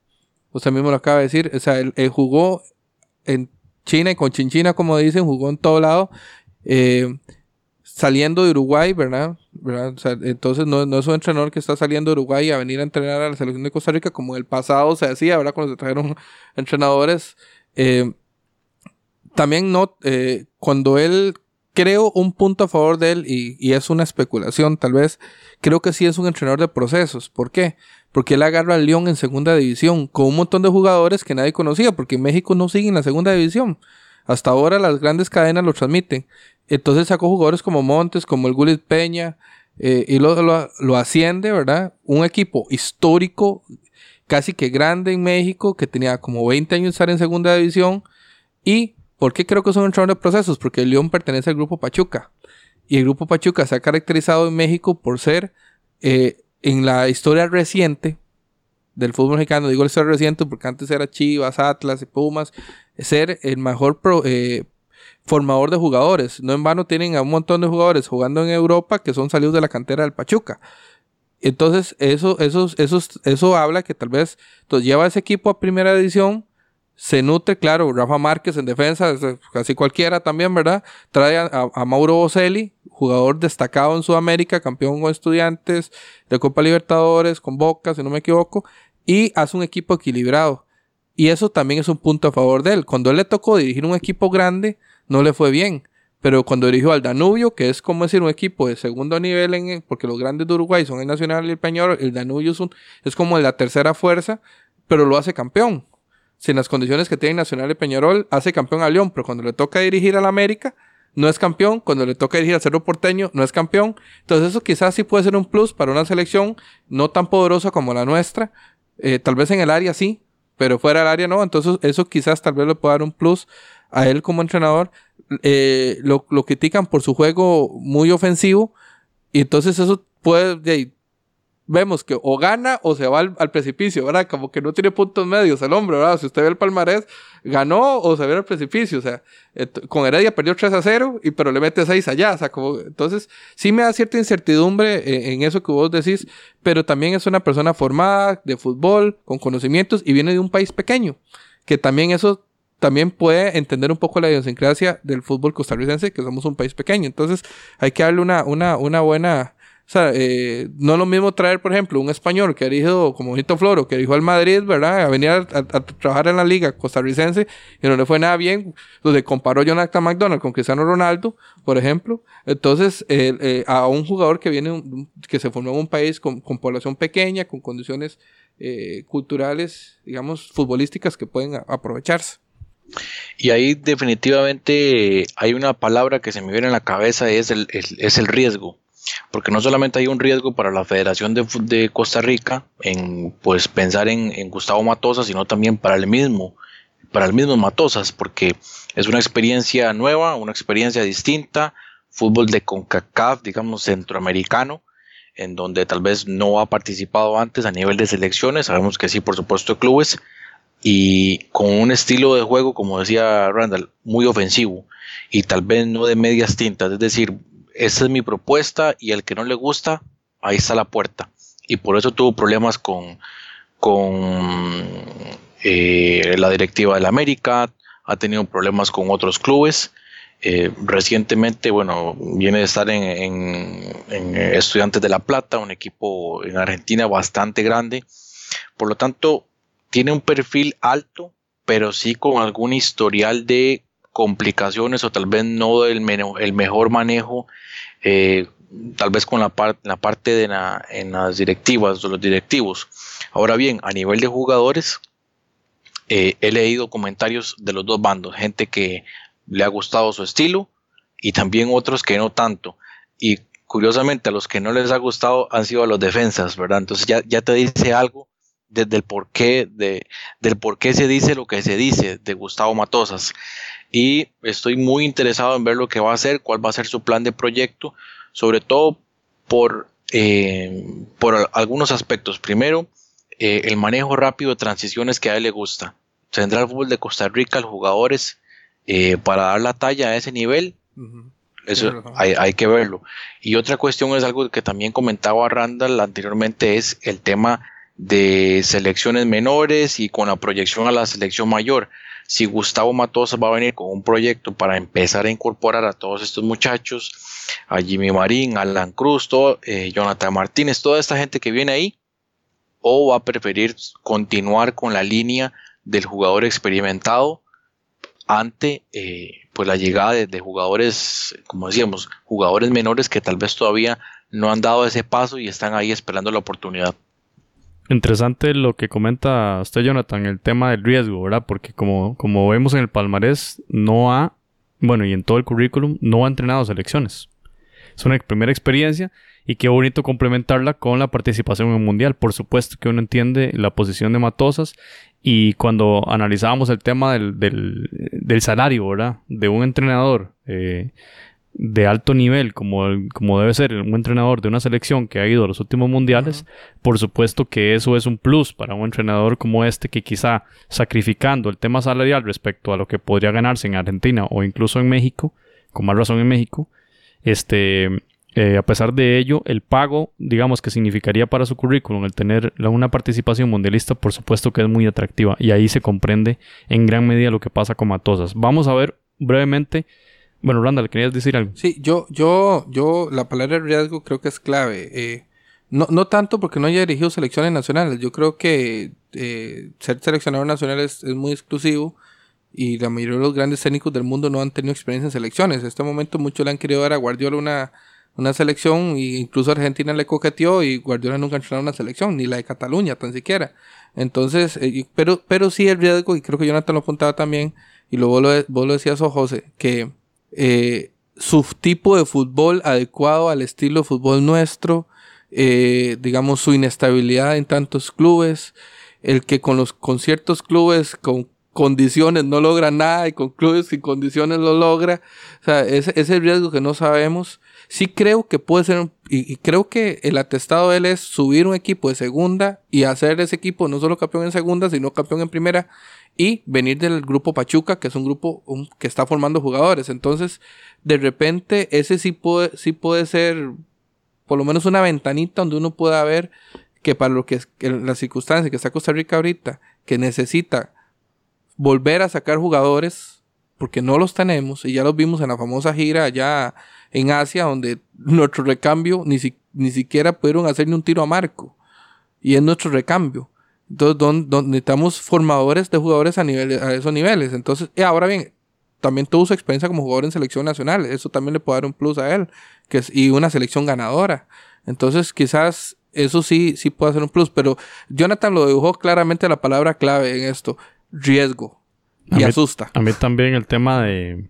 Usted mismo lo acaba de decir. O sea, él, él jugó en China y con Chinchina, como dicen, jugó en todo lado. Eh, saliendo de Uruguay, ¿verdad? ¿verdad? Entonces no, es un entrenador que está saliendo de Uruguay a venir a entrenar a la selección de Costa Rica como en el pasado se hacía, ¿verdad? Cuando se trajeron entrenadores. Eh, también no, eh, cuando él creo un punto a favor de él y, es una especulación tal vez, creo que sí es un entrenador de procesos. ¿Por qué? Porque él agarra al León en segunda división con un montón de jugadores que nadie conocía, porque en México no siguen la segunda división. Hasta ahora las grandes cadenas lo transmiten. Entonces sacó jugadores como Montes, como el Gulit Peña, eh, y lo, lo, asciende, ¿verdad? Un equipo histórico, casi que grande en México, que tenía como 20 años de estar en segunda división. ¿Y por qué creo que es un entrenador de procesos? Porque el León pertenece al grupo Pachuca. Y el grupo Pachuca se ha caracterizado en México por ser, eh, en la historia reciente del fútbol mexicano, digo la historia reciente porque antes era Chivas, Atlas y Pumas, ser el mejor pro- eh, formador de jugadores. No en vano tienen a un montón de jugadores jugando en Europa que son salidos de la cantera del Pachuca. Entonces, eso, eso, eso, eso habla que tal vez entonces, lleva a ese equipo a primera división. Se nutre, claro, Rafa Márquez en defensa, es- casi cualquiera también, ¿verdad? Trae a Mauro Boselli, jugador destacado en Sudamérica, campeón con estudiantes de Copa Libertadores, con Boca, si no me equivoco, y hace un equipo equilibrado. Y eso también es un punto a favor de él. Cuando él le tocó dirigir un equipo grande, no le fue bien. Pero cuando dirigió al Danubio, que es como decir un equipo de segundo nivel, en, porque los grandes de Uruguay son el Nacional y el Peñarol, el Danubio es, un, es como la tercera fuerza, pero lo hace campeón. Si en las condiciones que tiene Nacional y Peñarol, hace campeón a León, pero cuando le toca dirigir al América, no es campeón. Cuando le toca dirigir al Cerro Porteño, no es campeón. Entonces eso quizás sí puede ser un plus para una selección no tan poderosa como la nuestra. Eh, tal vez en el área sí, pero fuera del área no. Entonces eso quizás tal vez le pueda dar un plus a él como entrenador. Eh, lo, lo critican por su juego muy ofensivo y entonces eso puede vemos que o gana o se va al, al precipicio, ¿verdad? Como que no tiene puntos medios el hombre, ¿verdad? Si usted ve el palmarés, ganó o se ve al precipicio, o sea, con Heredia perdió 3 a 0, y, pero le mete 6 allá, o sea, como, entonces sí me da cierta incertidumbre eh, en eso que vos decís, pero también es una persona formada de fútbol, con conocimientos, y viene de un país pequeño, que también eso también puede entender un poco la idiosincrasia del fútbol costarricense, que somos un país pequeño. Entonces, hay que darle una, una, una buena. O sea, eh, no es lo mismo traer, por ejemplo, un español que ha dirigido, como Benito Floro, que dirigió al Madrid, ¿verdad? A venir a, trabajar en la liga costarricense y no le fue nada bien, donde comparó Jonathan McDonald con Cristiano Ronaldo, por ejemplo. Entonces, eh, eh, a un jugador que viene, que se formó en un país con, con población pequeña, con condiciones eh, culturales, digamos, futbolísticas que pueden aprovecharse. Y ahí definitivamente hay una palabra que se me viene en la cabeza, es el, es el riesgo. Porque no solamente hay un riesgo para la Federación de, de Costa Rica en pues pensar en, en Gustavo Matosas, sino también para el mismo, para el mismo Matosas, porque es una experiencia nueva, una experiencia distinta, fútbol de CONCACAF, digamos, centroamericano, en donde tal vez no ha participado antes a nivel de selecciones, sabemos que sí, por supuesto, clubes, y con un estilo de juego, como decía Randall, muy ofensivo y tal vez no de medias tintas. Es decir, esa es mi propuesta y el que no le gusta, ahí está la puerta. Y por eso tuvo problemas con, con eh, la directiva del América, ha tenido problemas con otros clubes. Eh, recientemente, bueno, viene de estar en, en- en Estudiantes de La Plata, un equipo en Argentina bastante grande. Por lo tanto, tiene un perfil alto, pero sí con algún historial de complicaciones o tal vez no del el mejor manejo, eh, tal vez con la, par- la parte de en las directivas, de los directivos. Ahora bien, a nivel de jugadores, eh, he leído comentarios de los dos bandos, gente que le ha gustado su estilo y también otros que no tanto. Y curiosamente a los que no les ha gustado han sido los defensas, ¿verdad? Entonces ya, ya te dice algo desde el porqué de, del por qué se dice lo que se dice de Gustavo Matosas. Y estoy muy interesado en ver lo que va a hacer, cuál va a ser su plan de proyecto, sobre todo por, eh, por al- algunos aspectos. Primero, eh, el manejo rápido de transiciones que a él le gusta. Tendrá el fútbol de Costa Rica, los jugadores, eh, para dar la talla a ese nivel. Eso hay, hay que verlo. Y otra cuestión es algo que también comentaba Randall anteriormente, es el tema de selecciones menores y con la proyección a la selección mayor. Si Gustavo Matosas va a venir con un proyecto para empezar a incorporar a todos estos muchachos, a Jimmy Marín, Alan Cruz, eh, Jonathan Martínez, toda esta gente que viene ahí, o va a preferir continuar con la línea del jugador experimentado ante eh, pues la llegada de, de jugadores, como decíamos, jugadores menores que tal vez todavía no han dado ese paso y están ahí esperando la oportunidad. Interesante lo que comenta usted, Jonathan, el tema del riesgo, ¿verdad? Porque como, como vemos en el palmarés, no ha, bueno, y en todo el currículum, no ha entrenado selecciones. Es una primera experiencia y qué bonito complementarla con la participación en un mundial. Por supuesto que uno entiende la posición de Matosas y cuando analizábamos el tema del, del, del salario, ¿verdad? De un entrenador eh, de alto nivel, como, el- como debe ser un entrenador de una selección que ha ido a los últimos mundiales, por supuesto que eso es un plus para un entrenador como este que quizá sacrificando el tema salarial respecto a lo que podría ganarse en Argentina o incluso en México, con más razón en México, este, eh, a pesar de ello, el pago, digamos, que significaría para su currículum el tener la- una participación mundialista, por supuesto que es muy atractiva y ahí se comprende en gran medida lo que pasa con Matosas. Vamos a ver brevemente. Bueno, Randall, ¿querías decir algo? Sí, yo, yo, yo, la palabra riesgo creo que es clave. Eh, no, no tanto porque no haya dirigido selecciones nacionales. Yo creo que eh, ser seleccionador nacional es, es muy exclusivo y la mayoría de los grandes técnicos del mundo no han tenido experiencia en selecciones. En este momento muchos le han querido dar a Guardiola una, una selección e incluso Argentina le coqueteó y Guardiola nunca ha entrenado una selección, ni la de Cataluña tan siquiera. Entonces, eh, pero, pero sí el riesgo, y creo que Jonathan lo apuntaba también, y luego lo, vos lo decías, o José, que eh, su tipo de fútbol adecuado al estilo de fútbol nuestro, eh, digamos su inestabilidad en tantos clubes, el que con los con ciertos clubes con condiciones no logra nada y con clubes sin condiciones lo logra, o sea, ese, ese riesgo que no sabemos sí creo que puede ser, y, y creo que el atestado de él es subir un equipo de segunda y hacer ese equipo no solo campeón en segunda, sino campeón en primera y venir del grupo Pachuca, que es un grupo que está formando jugadores. Entonces, de repente, ese sí puede, sí puede ser por lo menos una ventanita donde uno pueda ver que para lo que es que las circunstancias que está Costa Rica ahorita, que necesita volver a sacar jugadores, porque no los tenemos, y ya los vimos en la famosa gira allá en Asia, donde nuestro recambio ni, si- ni siquiera pudieron hacer ni un tiro a marco, y es nuestro recambio. Entonces, don- don- necesitamos formadores de jugadores a, nivel, a esos niveles. Entonces, y ahora bien, también tuvo su experiencia como jugador en selección nacional, eso también le puede dar un plus a él, que es, y una selección ganadora. Entonces, quizás eso sí, sí puede ser un plus, pero Jonathan lo dibujó claramente la palabra clave en esto, riesgo. A Y mí- asusta. A mí también el tema de.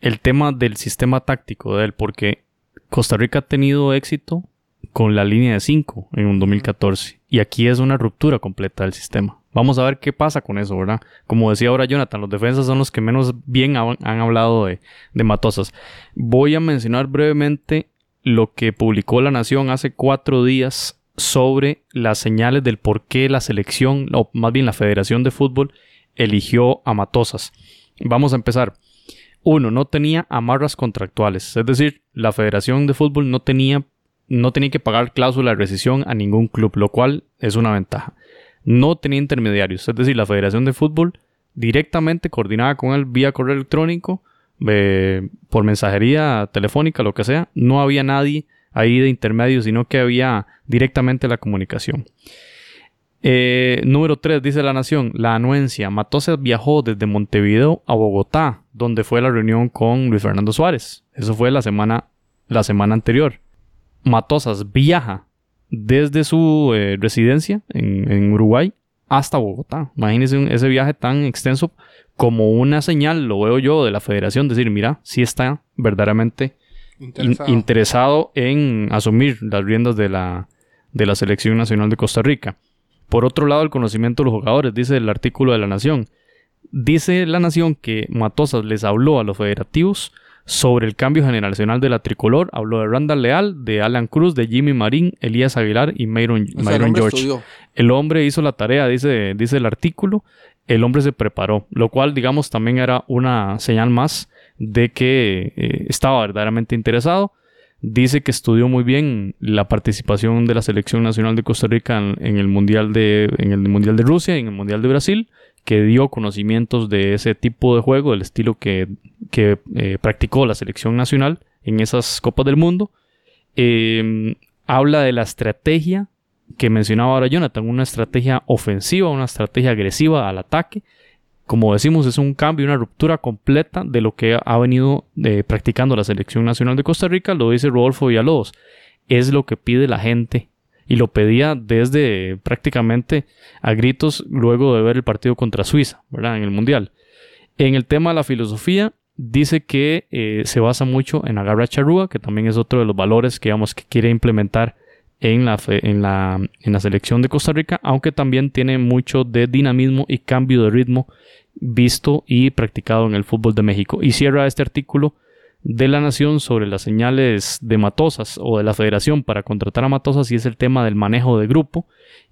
El tema del sistema táctico de él, porque Costa Rica ha tenido éxito con la línea de 5 en un 2014. Y aquí es una ruptura completa del sistema. Vamos a ver qué pasa con eso, ¿verdad? Como decía ahora Jonathan, los defensas son los que menos bien han, han hablado de, de Matosas. Voy a mencionar brevemente lo que publicó La Nación hace cuatro días sobre las señales del por qué la selección, o más bien la Federación de Fútbol, eligió a Matosas. Vamos a empezar. Uno, no tenía amarras contractuales, es decir, la Federación de Fútbol no tenía, no tenía que pagar cláusula de rescisión a ningún club, lo cual es una ventaja. No tenía intermediarios, es decir, la Federación de Fútbol directamente coordinaba con él vía correo electrónico, eh, por mensajería telefónica, lo que sea. No había nadie ahí de intermedio, sino que había directamente la comunicación. Eh, número 3, dice la Nación, la anuencia. Matosas viajó desde Montevideo a Bogotá, donde fue la reunión con Luis Fernando Suárez. Eso fue la semana, la semana anterior. Matosas viaja desde su eh, residencia en, en Uruguay hasta Bogotá. Imagínense un- ese viaje tan extenso como una señal, lo veo yo, de la federación, decir, mira, sí está verdaderamente in- Interesado. interesado en asumir las riendas de la, de la Selección Nacional de Costa Rica. Por otro lado, el conocimiento de los jugadores, dice el artículo de La Nación. Dice La Nación que Matosas les habló a los federativos sobre el cambio generacional de la tricolor. Habló de Randall Leal, de Alan Cruz, de Jimmy Marín, Elías Aguilar y O sea, Myron George. estudió. El hombre hizo la tarea, dice, dice el artículo. El hombre se preparó, lo cual, digamos, también era una señal más de que eh, estaba verdaderamente interesado. Dice que estudió muy bien la participación de la selección nacional de Costa Rica en, el mundial de en el mundial de Rusia y en el mundial de Brasil, que dio conocimientos de ese tipo de juego, del estilo que, que eh, practicó la selección nacional en esas copas del mundo. Eh, habla de la estrategia que mencionaba ahora Jonathan, una estrategia ofensiva, una estrategia agresiva al ataque. Como decimos, es un cambio, una ruptura completa de lo que ha venido eh, practicando la Selección Nacional de Costa Rica, lo dice Rodolfo Villalobos. Es lo que pide la gente y lo pedía desde prácticamente a gritos luego de ver el partido contra Suiza, ¿verdad? En el Mundial. En el tema de la filosofía, dice que eh, se basa mucho en agarra charrúa, que también es otro de los valores que, digamos, que quiere implementar en la, en, la, en la selección de Costa Rica, aunque también tiene mucho de dinamismo y cambio de ritmo visto y practicado en el fútbol de México. Y cierra este artículo de la Nación sobre las señales de Matosas o de la Federación para contratar a Matosas y es el tema del manejo de grupo,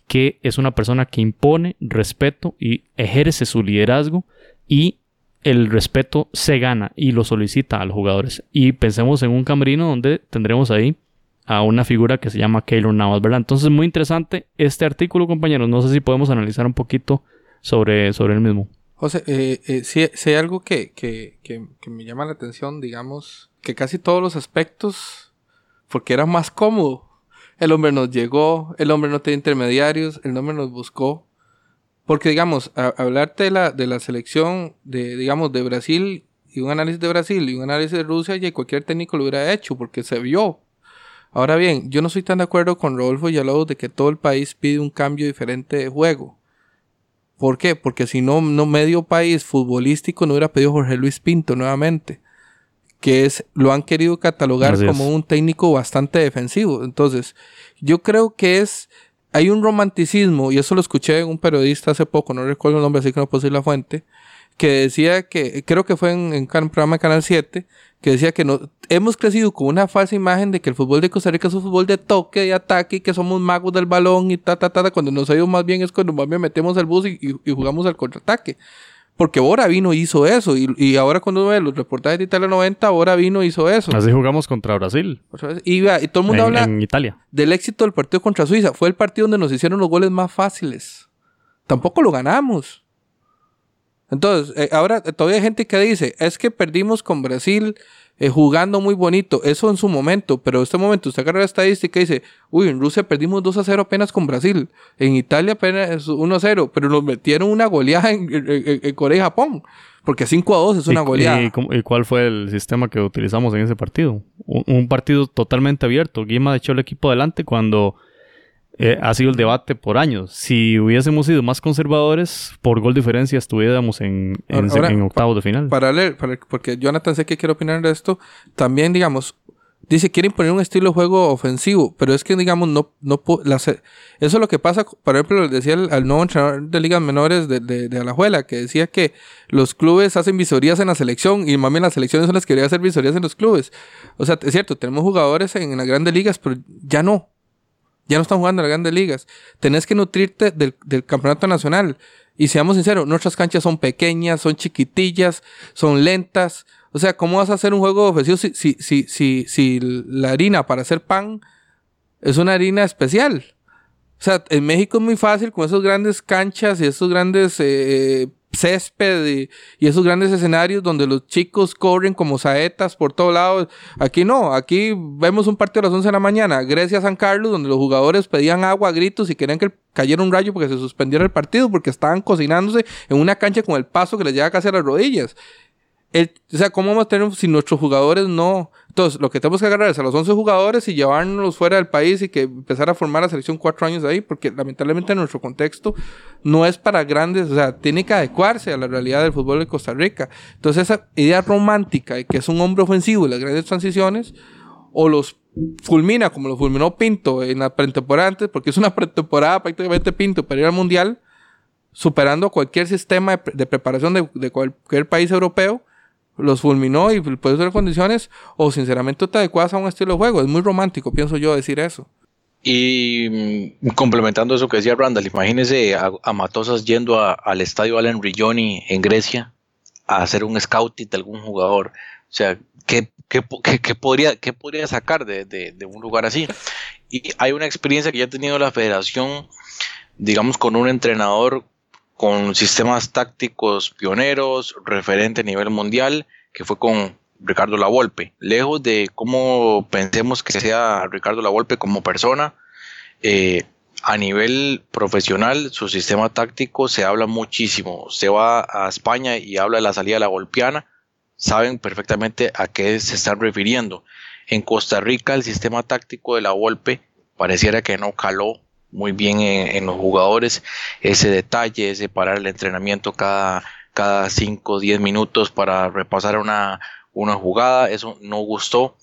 que es una persona que impone respeto y ejerce su liderazgo y el respeto se gana y lo solicita a los jugadores. Y pensemos en un camerino donde tendremos ahí a una figura que se llama Keylor Navas, ¿verdad? Entonces, muy interesante este artículo, compañeros. No sé si podemos analizar un poquito sobre, sobre el mismo. José, eh, eh, sí, sí hay algo que, que, que, que me llama la atención, digamos, que casi todos los aspectos, porque era más cómodo. El hombre nos llegó, el hombre no tenía intermediarios, el hombre nos buscó. Porque, digamos, a- hablarte de la, de la selección de, digamos, de Brasil y un análisis de Brasil y un análisis de Rusia, y cualquier técnico lo hubiera hecho porque se vio. Ahora bien, yo no estoy tan de acuerdo con Rodolfo Villalobos de que todo el país pide un cambio diferente de juego. ¿Por qué? Porque si no, no medio país futbolístico no hubiera pedido Jorge Luis Pinto nuevamente. Que es, lo han querido catalogar Así es. como un técnico bastante defensivo. Entonces, yo creo que es, hay un romanticismo, y eso lo escuché en un periodista hace poco, no recuerdo el nombre, así que no puedo decir la fuente, que decía que, creo que fue en, en un programa de Canal 7, que decía que no, hemos crecido con una falsa imagen de que el fútbol de Costa Rica es un fútbol de toque, de ataque, y que somos magos del balón y ta, ta, ta, ta, cuando nos ha ido más bien es cuando más bien metemos el bus y, y- y jugamos al contraataque. Porque Bora vino y hizo eso, y, y ahora cuando ve los reportajes de Italia 90, Bora vino y hizo eso. Así jugamos contra Brasil. Y, vea, y todo el mundo en, habla en Italia. del éxito del partido contra Suiza. Fue el partido donde nos hicieron los goles más fáciles. Tampoco lo ganamos. Entonces, eh, ahora eh, todavía hay gente que dice, es que perdimos con Brasil eh, jugando muy bonito. Eso en su momento, pero en este momento usted agarra la estadística y dice, uy, en Rusia perdimos 2 a 0 apenas con Brasil. En Italia apenas 1 a 0, pero nos metieron una goleada en, en- en- en Corea y Japón. Porque 5 a 2 es una ¿Y- goleada. ¿Y, cómo- y cuál fue el sistema que utilizamos en ese partido? Un, un partido totalmente abierto. Guima echó el equipo adelante cuando eh, ha sido el debate por años. Si hubiésemos sido más conservadores, por gol diferencia estuviéramos en, en, Ahora- en octavos de final. para leer, para- porque Jonathan sé que quiere opinar de esto, también digamos, dice quiere imponer un estilo de juego ofensivo, pero es que digamos, no, no eso es lo que pasa, por ejemplo, le decía al, al nuevo entrenador de ligas menores de, de, de Alajuela, que decía que los clubes hacen visorías en la selección y más bien las selecciones son las que deberían hacer visorías en los clubes. O sea, es cierto, tenemos jugadores en, en las grandes ligas, pero ya no. Ya no están jugando las grandes ligas. Tenés que nutrirte del, del campeonato nacional. Y seamos sinceros, nuestras canchas son pequeñas, son chiquitillas, son lentas. O sea, ¿cómo vas a hacer un juego ofensivo si, si, si, si, si la harina para hacer pan es una harina especial? O sea, en México es muy fácil con esos grandes canchas y esos grandes eh, césped y, esos grandes escenarios donde los chicos corren como saetas por todos lados. Aquí no, aquí vemos un partido a las 11 de la mañana, Grecia-San Carlos, donde los jugadores pedían agua a gritos y querían que cayera un rayo porque se suspendiera el partido, porque estaban cocinándose en una cancha con el paso que les llega casi a las rodillas. O sea, ¿cómo vamos a tener si nuestros jugadores no? Entonces, lo que tenemos que agarrar es a los 11 jugadores y llevarnos fuera del país y que empezar a formar la selección cuatro años ahí, porque lamentablemente nuestro contexto no es para grandes, o sea, tiene que adecuarse a la realidad del fútbol de Costa Rica. Entonces, esa idea romántica de que es un hombre ofensivo y las grandes transiciones, o los fulmina como lo fulminó Pinto en la pretemporada antes, porque es una pretemporada prácticamente Pinto para ir al Mundial, superando cualquier sistema de, pre- de preparación de cualquier país europeo, los fulminó y puede ser condiciones o sinceramente te adecuadas a un estilo de juego. Es muy romántico, pienso yo, decir eso. Y mm, complementando eso que decía Randall, imagínese a, Matosas yendo al estadio Allen Rigioni en Grecia a hacer un scouting de algún jugador. O sea, ¿qué, qué- qué podría, qué podría sacar de, de- de un lugar así? Y hay una experiencia que ya ha tenido la federación, digamos, con un entrenador con sistemas tácticos pioneros, referente a nivel mundial, que fue con Ricardo Lavolpe. Lejos de cómo pensemos que sea Ricardo Lavolpe como persona, eh, a nivel profesional, su sistema táctico se habla muchísimo. Se va a España y habla de la salida de la golpeana, saben perfectamente a qué se están refiriendo. En Costa Rica, el sistema táctico de la Volpe pareciera que no caló muy bien en, los jugadores ese detalle, ese parar el entrenamiento cada, cada 5 o 10 minutos para repasar una, una jugada, eso no gustó.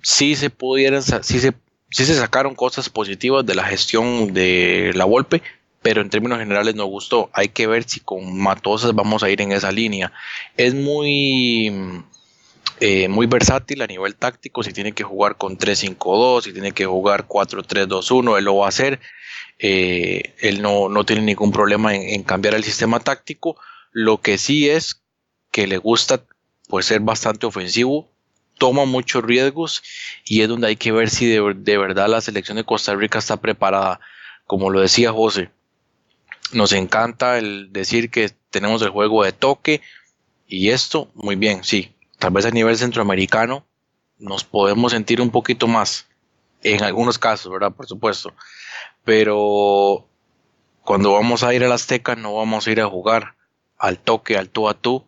Sí se pudieran, sí se, sí se sacaron cosas positivas de la gestión de la Volpe, pero en términos generales no gustó. Hay que ver si con Matosas vamos a ir en esa línea. Es muy, eh, muy versátil a nivel táctico. Si tiene que jugar con 3-5-2, si tiene que jugar 4-3-2-1, él lo va a hacer. Eh, él no, no tiene ningún problema en, en cambiar el sistema táctico. Lo que sí es que le gusta pues, ser bastante ofensivo, toma muchos riesgos y es donde hay que ver si de, de verdad la selección de Costa Rica está preparada. Como lo decía José, nos encanta el decir que tenemos el juego de toque y esto, muy bien, sí. Tal vez a nivel centroamericano nos podemos sentir un poquito más, en algunos casos, ¿verdad? Por supuesto. Pero cuando vamos a ir al Azteca no vamos a ir a jugar al toque, al tú a tú.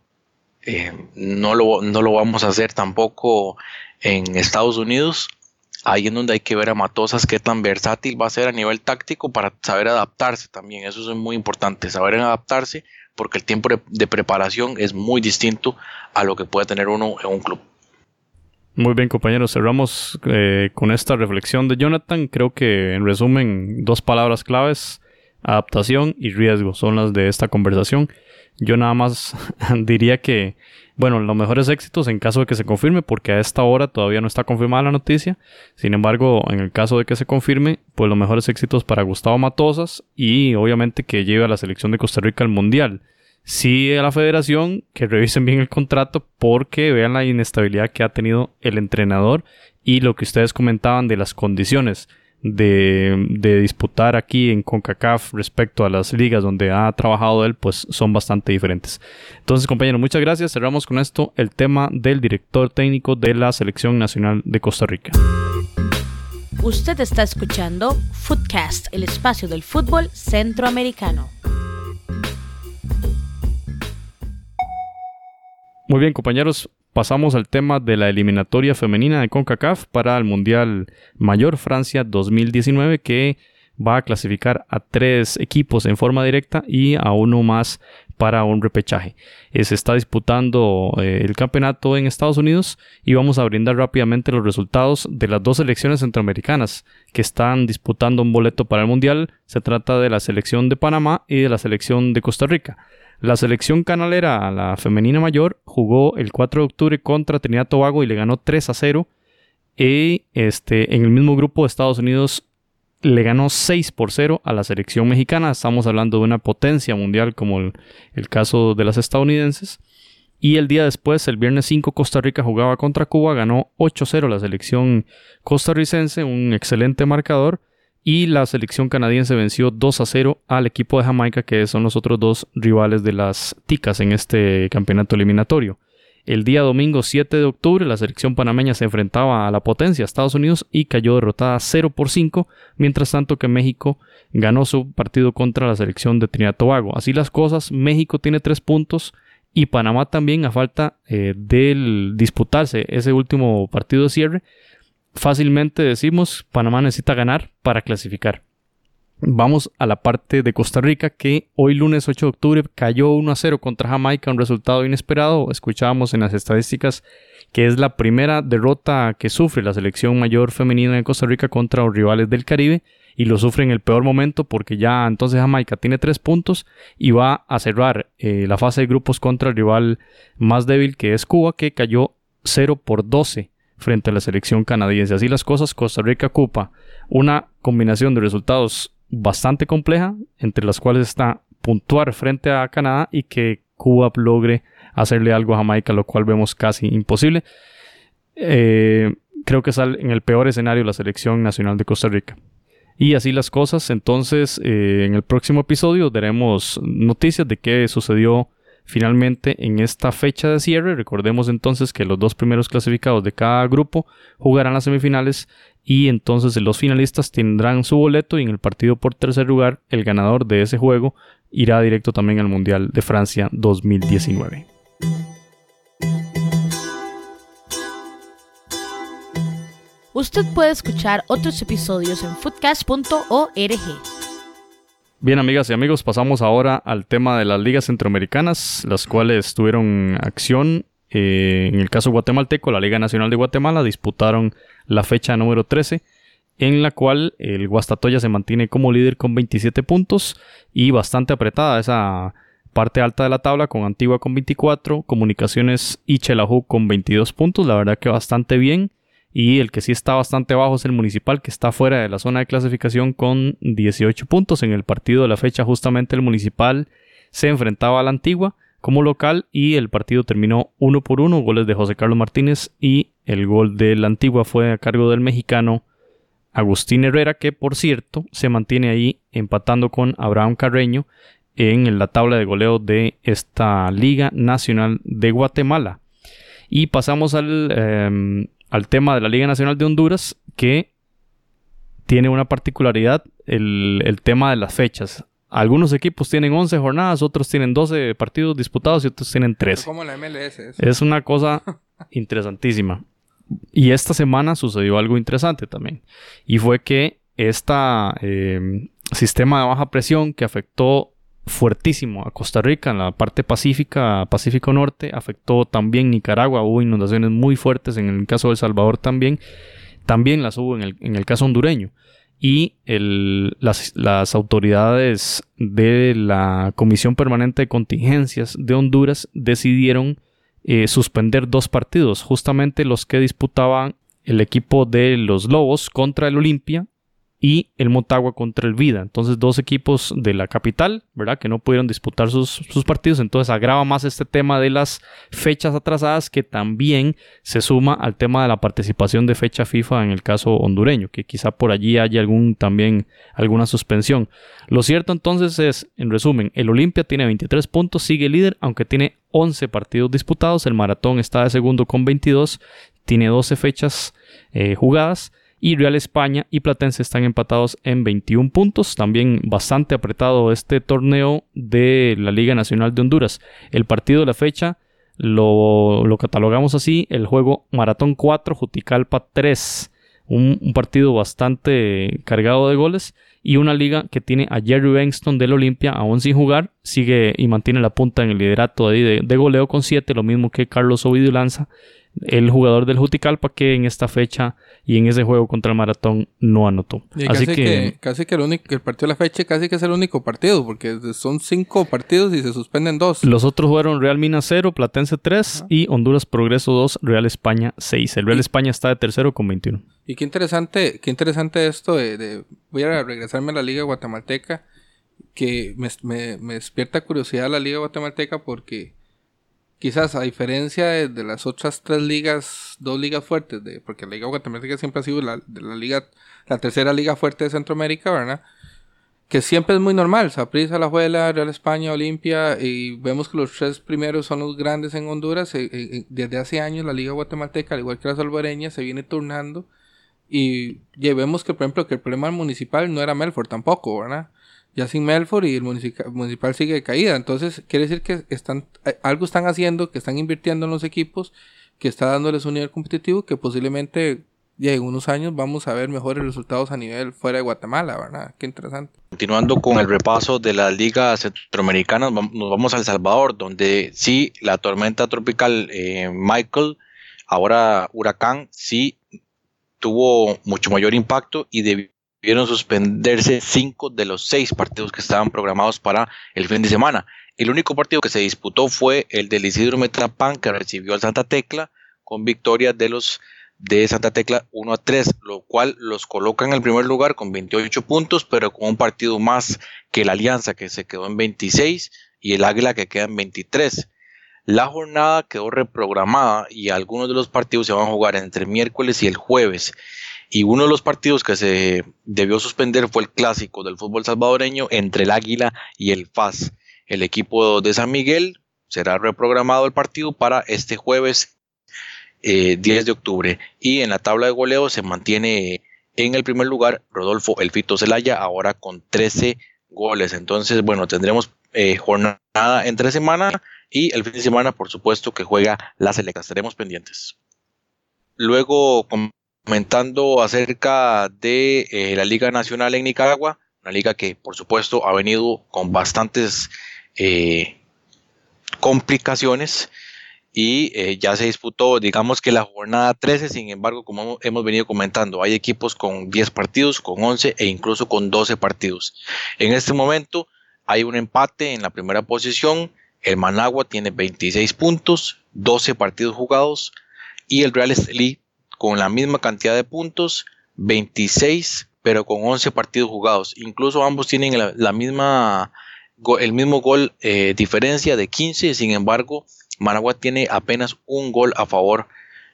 Eh, no, lo, no lo vamos a hacer tampoco en Estados Unidos. Ahí en donde hay que ver a Matosas qué tan versátil va a ser a nivel táctico para saber adaptarse también. Eso es muy importante, saber adaptarse porque el tiempo de, de preparación es muy distinto a lo que puede tener uno en un club. Muy bien, compañeros. Cerramos eh, con esta reflexión de Jonathan. Creo que, en resumen, dos palabras claves. adaptación y riesgo son las de esta conversación. Yo nada más diría que, bueno, los mejores éxitos en caso de que se confirme, porque a esta hora todavía no está confirmada la noticia. Sin embargo, en el caso de que se confirme, pues los mejores éxitos para Gustavo Matosas y obviamente que lleve a la selección de Costa Rica al Mundial. Sí a la federación que revisen bien el contrato porque vean la inestabilidad que ha tenido el entrenador y lo que ustedes comentaban de las condiciones de, disputar aquí en CONCACAF respecto a las ligas donde ha trabajado él, pues son bastante diferentes. Entonces, compañeros, muchas gracias. Cerramos con esto el tema del director técnico de la Selección Nacional de Costa Rica. Usted está escuchando Footcast, el espacio del fútbol centroamericano. Muy bien, compañeros, pasamos al tema de la eliminatoria femenina de CONCACAF para el Mundial Mayor Francia 2019 que va a clasificar a tres equipos en forma directa y a uno más para un repechaje. Eh, se está disputando eh, el campeonato en Estados Unidos y vamos a brindar rápidamente los resultados de las dos selecciones centroamericanas que están disputando un boleto para el Mundial. Se trata de la selección de Panamá y de la selección de Costa Rica. La selección canalera, la femenina mayor, jugó el 4 de octubre contra Trinidad Tobago y le ganó 3 a 0. Y este, en el mismo grupo Estados Unidos le ganó 6 por 0 a la selección mexicana. Estamos hablando de una potencia mundial como el, el caso de las estadounidenses. Y el día después, el viernes 5, Costa Rica jugaba contra Cuba, ganó 8-0 la selección costarricense, un excelente marcador y la selección canadiense venció 2 a 0 al equipo de Jamaica, que son los otros dos rivales de las Ticas en este campeonato eliminatorio. El día domingo 7 de octubre, la selección panameña se enfrentaba a la potencia Estados Unidos y cayó derrotada 0 por 5, mientras tanto que México ganó su partido contra la selección de Trinidad Tobago. Así las cosas, México tiene 3 puntos y Panamá también a falta eh, del disputarse ese último partido de cierre fácilmente decimos Panamá necesita ganar para clasificar. Vamos a la parte de Costa Rica que hoy lunes 8 de octubre cayó 1 a 0 contra Jamaica, un resultado inesperado. Escuchábamos en las estadísticas que es la primera derrota que sufre la selección mayor femenina de Costa Rica contra los rivales del Caribe y lo sufre en el peor momento porque ya entonces Jamaica tiene 3 puntos y va a cerrar eh, la fase de grupos contra el rival más débil que es Cuba que cayó 0 por 12 frente a la selección canadiense. Así las cosas, Costa Rica ocupa una combinación de resultados bastante compleja, entre las cuales está puntuar frente a Canadá y que Cuba logre hacerle algo a Jamaica, lo cual vemos casi imposible. Eh, creo que sale en el peor escenario la selección nacional de Costa Rica. Y así las cosas, entonces eh, en el próximo episodio daremos noticias de qué sucedió Finalmente, en esta fecha de cierre, recordemos entonces que los dos primeros clasificados de cada grupo jugarán las semifinales y entonces los finalistas tendrán su boleto y en el partido por tercer lugar, el ganador de ese juego irá directo también al Mundial de Francia 2019. Usted puede escuchar otros episodios en foodcast.org. Bien, amigas y amigos, pasamos ahora al tema de las ligas centroamericanas, las cuales tuvieron acción. Eh, en el caso guatemalteco, la Liga Nacional de Guatemala disputaron la fecha número 13, en la cual el Guastatoya se mantiene como líder con 27 puntos y bastante apretada esa parte alta de la tabla con Antigua con 24, Comunicaciones y Chelajú con 22 puntos, la verdad que bastante bien. Y el que sí está bastante bajo es el Municipal, que está fuera de la zona de clasificación con 18 puntos. En el partido de la fecha, justamente el Municipal se enfrentaba a la Antigua como local y el partido terminó uno por uno. Goles de José Carlos Martínez y el gol de la Antigua fue a cargo del mexicano Agustín Herrera, que por cierto se mantiene ahí empatando con Abraham Carreño en la tabla de goleo de esta Liga Nacional de Guatemala. Y pasamos al em, al tema de la Liga Nacional de Honduras que tiene una particularidad, el, tema de las fechas. Algunos equipos tienen 11 jornadas, otros tienen 12 partidos disputados y otros tienen 13. Como la MLS. Es una cosa interesantísima. Y esta semana sucedió algo interesante también. Y fue que este sistema de baja presión que afectó fuertísimo a Costa Rica en la parte pacífica, Pacífico Norte, afectó también Nicaragua, hubo inundaciones muy fuertes en el caso de El Salvador también, también las hubo en el, en el caso hondureño. y las, las, autoridades de la Comisión Permanente de Contingencias de Honduras decidieron eh, suspender dos partidos, justamente los que disputaban el equipo de los Lobos contra el Olimpia y el Motagua contra el Vida. Entonces, dos equipos de la capital, ¿verdad? Que no pudieron disputar sus, sus, partidos. Entonces, agrava más este tema de las fechas atrasadas que también se suma al tema de la participación de fecha FIFA en el caso hondureño, que quizá por allí haya algún también alguna suspensión. Lo cierto entonces es, en resumen, el Olimpia tiene 23 puntos, sigue líder, aunque tiene 11 partidos disputados. El Maratón está de segundo con 22, tiene 12 fechas eh, jugadas y Real España y Platense están empatados en 21 puntos. También bastante apretado este torneo de la Liga Nacional de Honduras. El partido de la fecha lo, lo catalogamos así, el juego Maratón 4, Juticalpa 3. Un, un, partido bastante cargado de goles y una liga que tiene a Jerry Bengston del Olimpia aún sin jugar, sigue y mantiene la punta en el liderato de, de goleo con 7, lo mismo que Carlos Ovidio Lanza el jugador del Juticalpa que en esta fecha y en ese juego contra el Maratón no anotó. Así que, casi que el único el partido de la fecha casi que es el único partido porque son cinco partidos y se suspenden dos. Los otros fueron Real Minas 0, Platense 3 y Honduras Progreso 2, Real España 6. El Real España está de tercero con 21. Y qué interesante, qué interesante esto de, voy a regresarme a la Liga Guatemalteca que me, me, me despierta curiosidad la Liga Guatemalteca porque quizás a diferencia de, las otras tres ligas, dos ligas fuertes, porque la Liga Guatemalteca siempre ha sido la, liga, la tercera liga fuerte de Centroamérica, ¿verdad? Que siempre es muy normal, Saprissa, La Juela, Real España, Olimpia, y vemos que los tres primeros son los grandes en Honduras. Eh, eh, eh, desde hace años la Liga Guatemalteca, al igual que la salvadoreña, se viene turnando. Y ya vemos que, por ejemplo, que el problema municipal no era Melford tampoco, ¿verdad? Ya sin Melford y el municipal, sigue de caída. Entonces, quiere decir que están, eh, algo están haciendo, que están invirtiendo en los equipos, que está dándoles un nivel competitivo, que posiblemente ya en unos años vamos a ver mejores resultados a nivel fuera de Guatemala, ¿verdad? Qué interesante. Continuando con el repaso de las ligas centroamericanas, nos vamos a El Salvador, donde sí, la tormenta tropical eh, Michael, ahora huracán, sí tuvo mucho mayor impacto y debido Debieron suspenderse cinco de los seis partidos que estaban programados para el fin de semana. El único partido que se disputó fue el del Isidro Metrapan, que recibió al Santa Tecla, con victoria de los de Santa Tecla 1 a 3, lo cual los coloca en el primer lugar con 28 puntos, pero con un partido más que la Alianza, que se quedó en 26, y el Águila, que queda en 23. La jornada quedó reprogramada y algunos de los partidos se van a jugar entre miércoles y el jueves. Y uno de los partidos que se debió suspender fue el clásico del fútbol salvadoreño entre el Águila y el FAS. El equipo de San Miguel será reprogramado el partido para este jueves 10 eh, de octubre. Y en la tabla de goleo se mantiene en el primer lugar Rodolfo Elfito Zelaya, ahora con 13 goles. Entonces, bueno, tendremos eh, jornada entre semana y el fin de semana, por supuesto, que juega la selecta. Estaremos pendientes. Luego, comentando acerca de eh, la Liga Nacional en Nicaragua, una liga que por supuesto ha venido con bastantes eh, complicaciones y eh, ya se disputó, digamos que la jornada 13, sin embargo, como hemos venido comentando, hay equipos con 10 partidos, con 11 e incluso con 12 partidos. En este momento hay un empate en la primera posición, el Managua tiene 26 puntos, 12 partidos jugados y el Real Estelí con la misma cantidad de puntos, 26, pero con 11 partidos jugados. Incluso ambos tienen la, misma, el mismo gol eh, diferencia de 15, sin embargo, Managua tiene apenas un gol a favor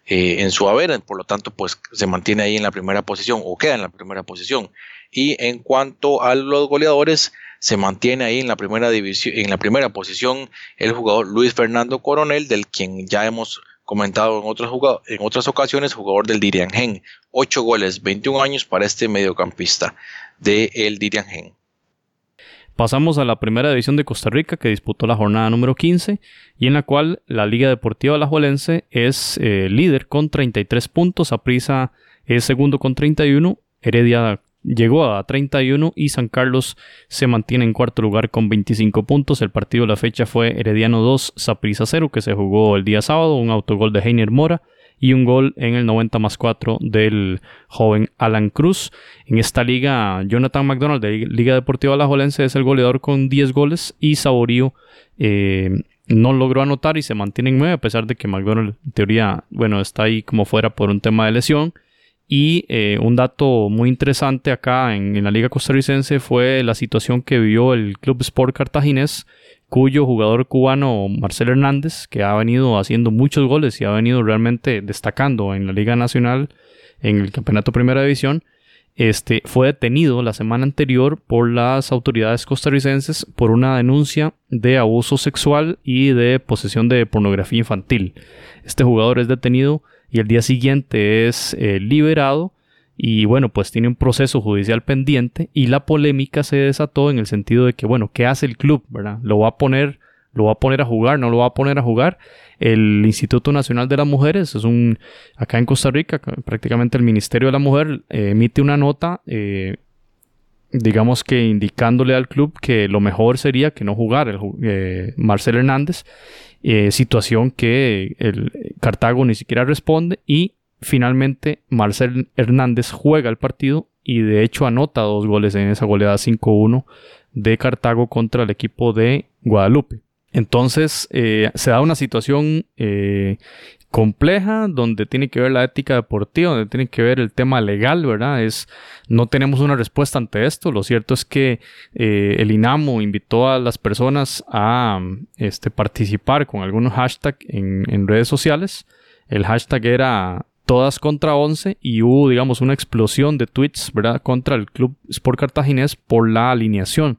eh, en su haber, por lo tanto, pues se mantiene ahí en la primera posición o queda en la primera posición. Y en cuanto a los goleadores, se mantiene ahí en la primera división, en la primera posición el jugador Luis Fernando Coronel, del quien ya hemos comentado en, otras en otras ocasiones, jugador del Dirian Gen. 8 goles, 21 años para este mediocampista del de Dirian Gen. Pasamos a la primera división de Costa Rica que disputó la jornada número 15 y en la cual la Liga Deportiva Alajuelense es eh, líder con 33 puntos, Aprisa es segundo con 31, Heredia llegó a 31 y San Carlos se mantiene en cuarto lugar con 25 puntos. El partido de la fecha fue Herediano 2, Saprissa 0, que se jugó el día sábado, un autogol de Heiner Mora y un gol en el 90 más 4 del joven Alan Cruz. En esta liga, Jonathan McDonald de Liga Deportiva Alajuelense es el goleador con 10 goles y Saborío eh, no logró anotar y se mantiene en 9 a pesar de que McDonald en teoría, bueno, está ahí como fuera por un tema de lesión. Y eh, un dato muy interesante acá en, la Liga Costarricense fue la situación que vivió el Club Sport Cartaginés cuyo jugador cubano Marcelo Hernández, que ha venido haciendo muchos goles y ha venido realmente destacando en la Liga Nacional, en el Campeonato Primera División, este, fue detenido la semana anterior por las autoridades costarricenses por una denuncia de abuso sexual y de posesión de pornografía infantil. Este jugador es detenido y el día siguiente es eh, liberado y bueno, pues tiene un proceso judicial pendiente y la polémica se desató en el sentido de que, bueno, ¿qué hace el club? ¿Verdad? ¿Lo va a poner, lo va a poner a jugar, no lo va a poner a jugar? El Instituto Nacional de las Mujeres, es un, acá en Costa Rica, prácticamente el Ministerio de la Mujer eh, emite una nota, eh, digamos que indicándole al club que lo mejor sería que no jugara el, Marcel Hernández, situación que el Cartago ni siquiera responde y Finalmente, Marcel Hernández juega el partido y de hecho anota dos goles en esa goleada 5-1 de Cartago contra el equipo de Guadalupe. Entonces eh, se da una situación eh, compleja donde tiene que ver la ética deportiva, donde tiene que ver el tema legal, ¿verdad? Es, no tenemos una respuesta ante esto. Lo cierto es que eh, el INAMO invitó a las personas a este, participar con algunos hashtags en, redes sociales. El hashtag era todas contra 11 y hubo, digamos, una explosión de tweets, ¿verdad?, contra el Club Sport Cartaginés por la alineación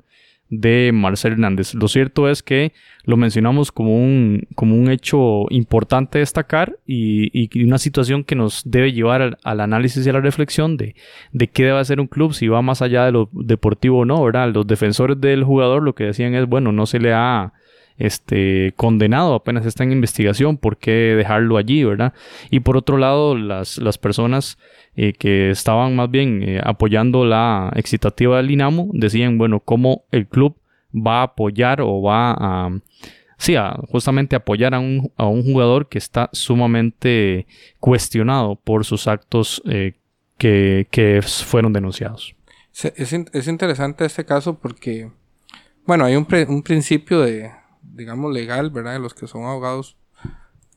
de Marcel Hernández. Lo cierto es que lo mencionamos como un, como un hecho importante destacar y, una situación que nos debe llevar al, al, análisis y a la reflexión de, de qué debe hacer un club, si va más allá de lo deportivo o no, ¿verdad? Los defensores del jugador lo que decían es, bueno, no se le ha este, condenado, apenas está en investigación, ¿por qué dejarlo allí, verdad? Y por otro lado, las, las personas eh, que estaban más bien eh, apoyando la excitativa del Dinamo decían, bueno, ¿cómo el club va a apoyar o va a... Sí, justamente apoyar a un, a un jugador que está sumamente cuestionado por sus actos eh, que, que, fueron denunciados. Es, es, interesante este caso porque, bueno, hay un, un principio de, digamos, legal, ¿verdad? De los que son abogados,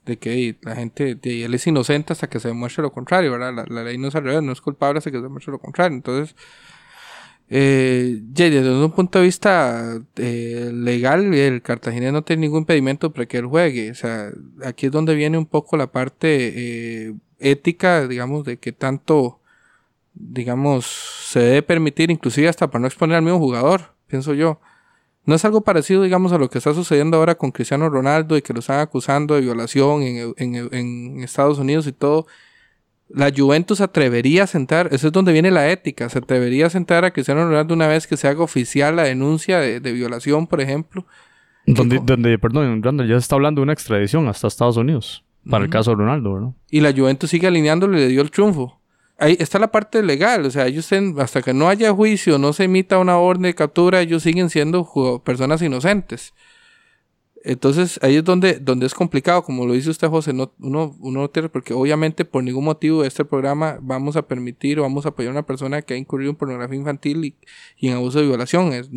de que la gente, él es inocente hasta que se demuestre lo contrario, ¿verdad? La, ley no es al revés, no es culpable hasta que se demuestre lo contrario. Entonces, eh, desde un punto de vista eh, legal, el cartaginés no tiene ningún impedimento para que él juegue. O sea, aquí es donde viene un poco la parte eh, ética, digamos, de que tanto, digamos, se debe permitir, inclusive hasta para no exponer al mismo jugador, pienso yo. No es algo parecido, digamos, a lo que está sucediendo ahora con Cristiano Ronaldo y que lo están acusando de violación en, en, Estados Unidos y todo. La Juventus se atrevería a sentar, eso es donde viene la ética, se atrevería a sentar a Cristiano Ronaldo una vez que se haga oficial la denuncia de, violación, por ejemplo. Donde, donde, perdón, Randall, ya se está hablando de una extradición hasta Estados Unidos, para el caso de Ronaldo, ¿no? Y la Juventus sigue alineándole y le dio el triunfo ahí está la parte legal, o sea, ellos hasta que no haya juicio, no se emita una orden de captura, ellos siguen siendo personas inocentes. Entonces ahí es donde, donde es complicado, como lo dice usted José, no, uno, uno tiene, porque obviamente por ningún motivo de este programa vamos a permitir o vamos a apoyar a una persona que ha incurrido en pornografía infantil y, en abuso de violación. Es,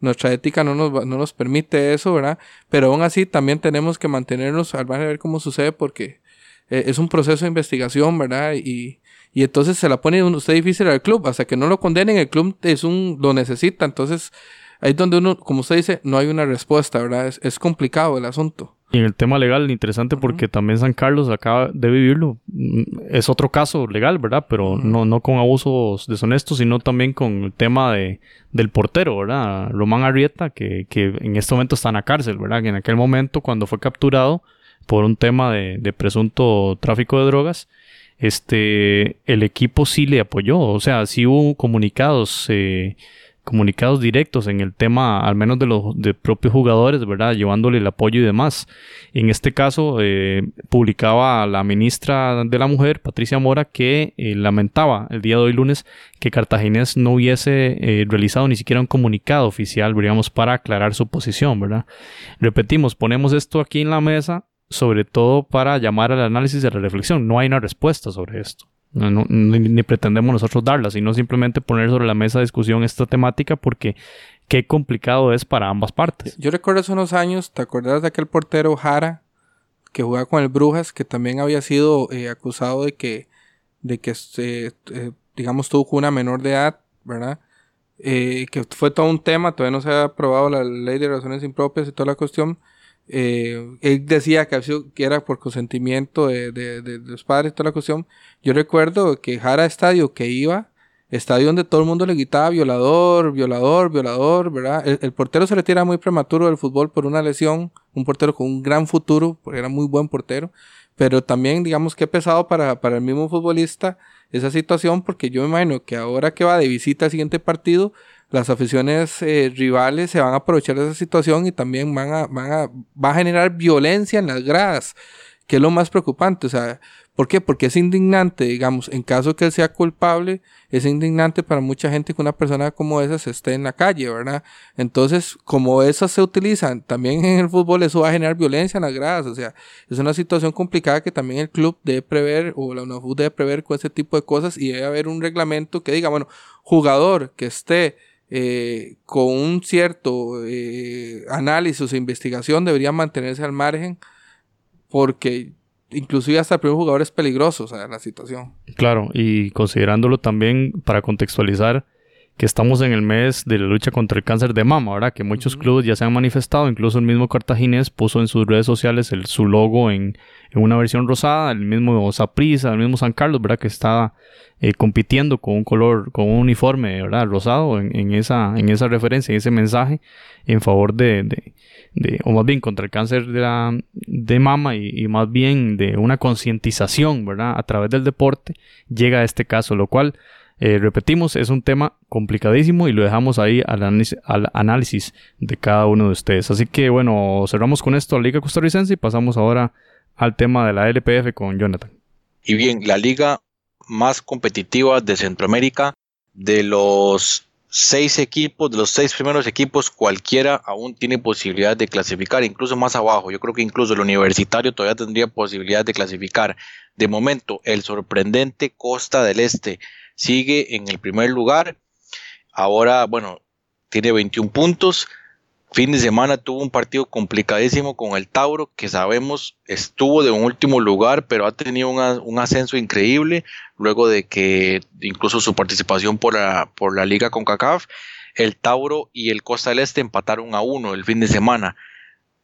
nuestra ética no nos, no nos permite eso, ¿verdad? Pero aún así también tenemos que mantenernos al margen de ver cómo sucede porque eh, es un proceso de investigación, ¿verdad? Y, y entonces se la pone usted difícil al club. Hasta que no lo condenen, el club es un, lo necesita. Entonces, ahí es donde uno, como usted dice, no hay una respuesta, ¿verdad? Es, es complicado el asunto. Y en el tema legal, interesante porque también San Carlos acaba de vivirlo. Mm, es otro caso legal, ¿verdad? Pero no, no con abusos deshonestos, sino también con el tema de, del portero, ¿verdad? Román Arrieta, que, que en este momento está en la cárcel, ¿verdad? Que en aquel momento, cuando fue capturado por un tema de, de presunto tráfico de drogas, este, el equipo sí le apoyó, o sea, sí hubo comunicados, eh, comunicados directos en el tema, al menos de los de propios jugadores, ¿verdad? Llevándole el apoyo y demás. En este caso, eh, publicaba la ministra de la Mujer, Patricia Mora, que eh, lamentaba el día de hoy lunes que Cartaginés no hubiese realizado ni siquiera un comunicado oficial, digamos, para aclarar su posición, ¿verdad? Repetimos, ponemos esto aquí en la mesa sobre todo para llamar al análisis y a la reflexión. No hay una respuesta sobre esto. No, ni, pretendemos nosotros darla, sino simplemente poner sobre la mesa de discusión esta temática porque qué complicado es para ambas partes. Yo recuerdo hace unos años, ¿te acuerdas de aquel portero Jara que jugaba con el Brujas, que también había sido eh, acusado de que, de que eh, eh, digamos, tuvo una menor de edad, ¿verdad? Eh, que fue todo un tema, todavía no se ha aprobado la ley de relaciones impropias y toda la cuestión. Eh, él decía que, era por consentimiento de, los padres toda la cuestión. Yo recuerdo que Jara Estadio que iba, estadio donde todo el mundo le gritaba violador, violador, violador, ¿verdad? El, el portero se retira muy prematuro del fútbol por una lesión, un portero con un gran futuro, porque era muy buen portero, pero también digamos que pesado para, para el mismo futbolista esa situación, porque yo me imagino que ahora que va de visita al siguiente partido, las aficiones eh, rivales se van a aprovechar de esa situación y también van a, van a, va a generar violencia en las gradas, que es lo más preocupante. O sea, ¿por qué? Porque es indignante, digamos, en caso que él sea culpable, es indignante para mucha gente que una persona como esa se esté en la calle, ¿verdad? Entonces, como esas se utilizan también en el fútbol, eso va a generar violencia en las gradas. O sea, es una situación complicada que también el club debe prever o la UNAFUT debe prever con ese tipo de cosas y debe haber un reglamento que diga, bueno, jugador que esté eh, con un cierto eh, análisis o investigación debería mantenerse al margen porque inclusive hasta el primer jugador es peligroso, o sea, la situación. Claro, y considerándolo también para contextualizar que estamos en el mes de la lucha contra el cáncer de mama, ¿verdad? Que muchos clubes ya se han manifestado, incluso el mismo Cartaginés puso en sus redes sociales el, su logo en, en una versión rosada, el mismo Saprissa, el mismo San Carlos, ¿verdad? Que está eh, compitiendo con un color, con un uniforme, ¿verdad? Rosado en, en esa, en esa referencia, en ese mensaje en favor de, de, de- o más bien contra el cáncer de, la, de mama y, y más bien de una concientización, ¿verdad? A través del deporte llega a este caso, lo cual, eh, repetimos, es un tema complicadísimo y lo dejamos ahí al, al análisis de cada uno de ustedes. Así que bueno, cerramos con esto la Liga Costarricense y pasamos ahora al tema de la LPF con Jonathan. Y bien, la liga más competitiva de Centroamérica, de los seis equipos, de los seis primeros equipos, cualquiera aún tiene posibilidad de clasificar, incluso más abajo. Yo creo que incluso el universitario todavía tendría posibilidad de clasificar. De momento, el sorprendente Costa del Este sigue en el primer lugar. Ahora, bueno, tiene 21 puntos. Fin de semana tuvo un partido complicadísimo con el Tauro, que sabemos estuvo de un último lugar, pero ha tenido un, ascenso increíble luego de que incluso su participación por la, por la liga con CACAF, el Tauro y el Costa del Este empataron a uno el fin de semana.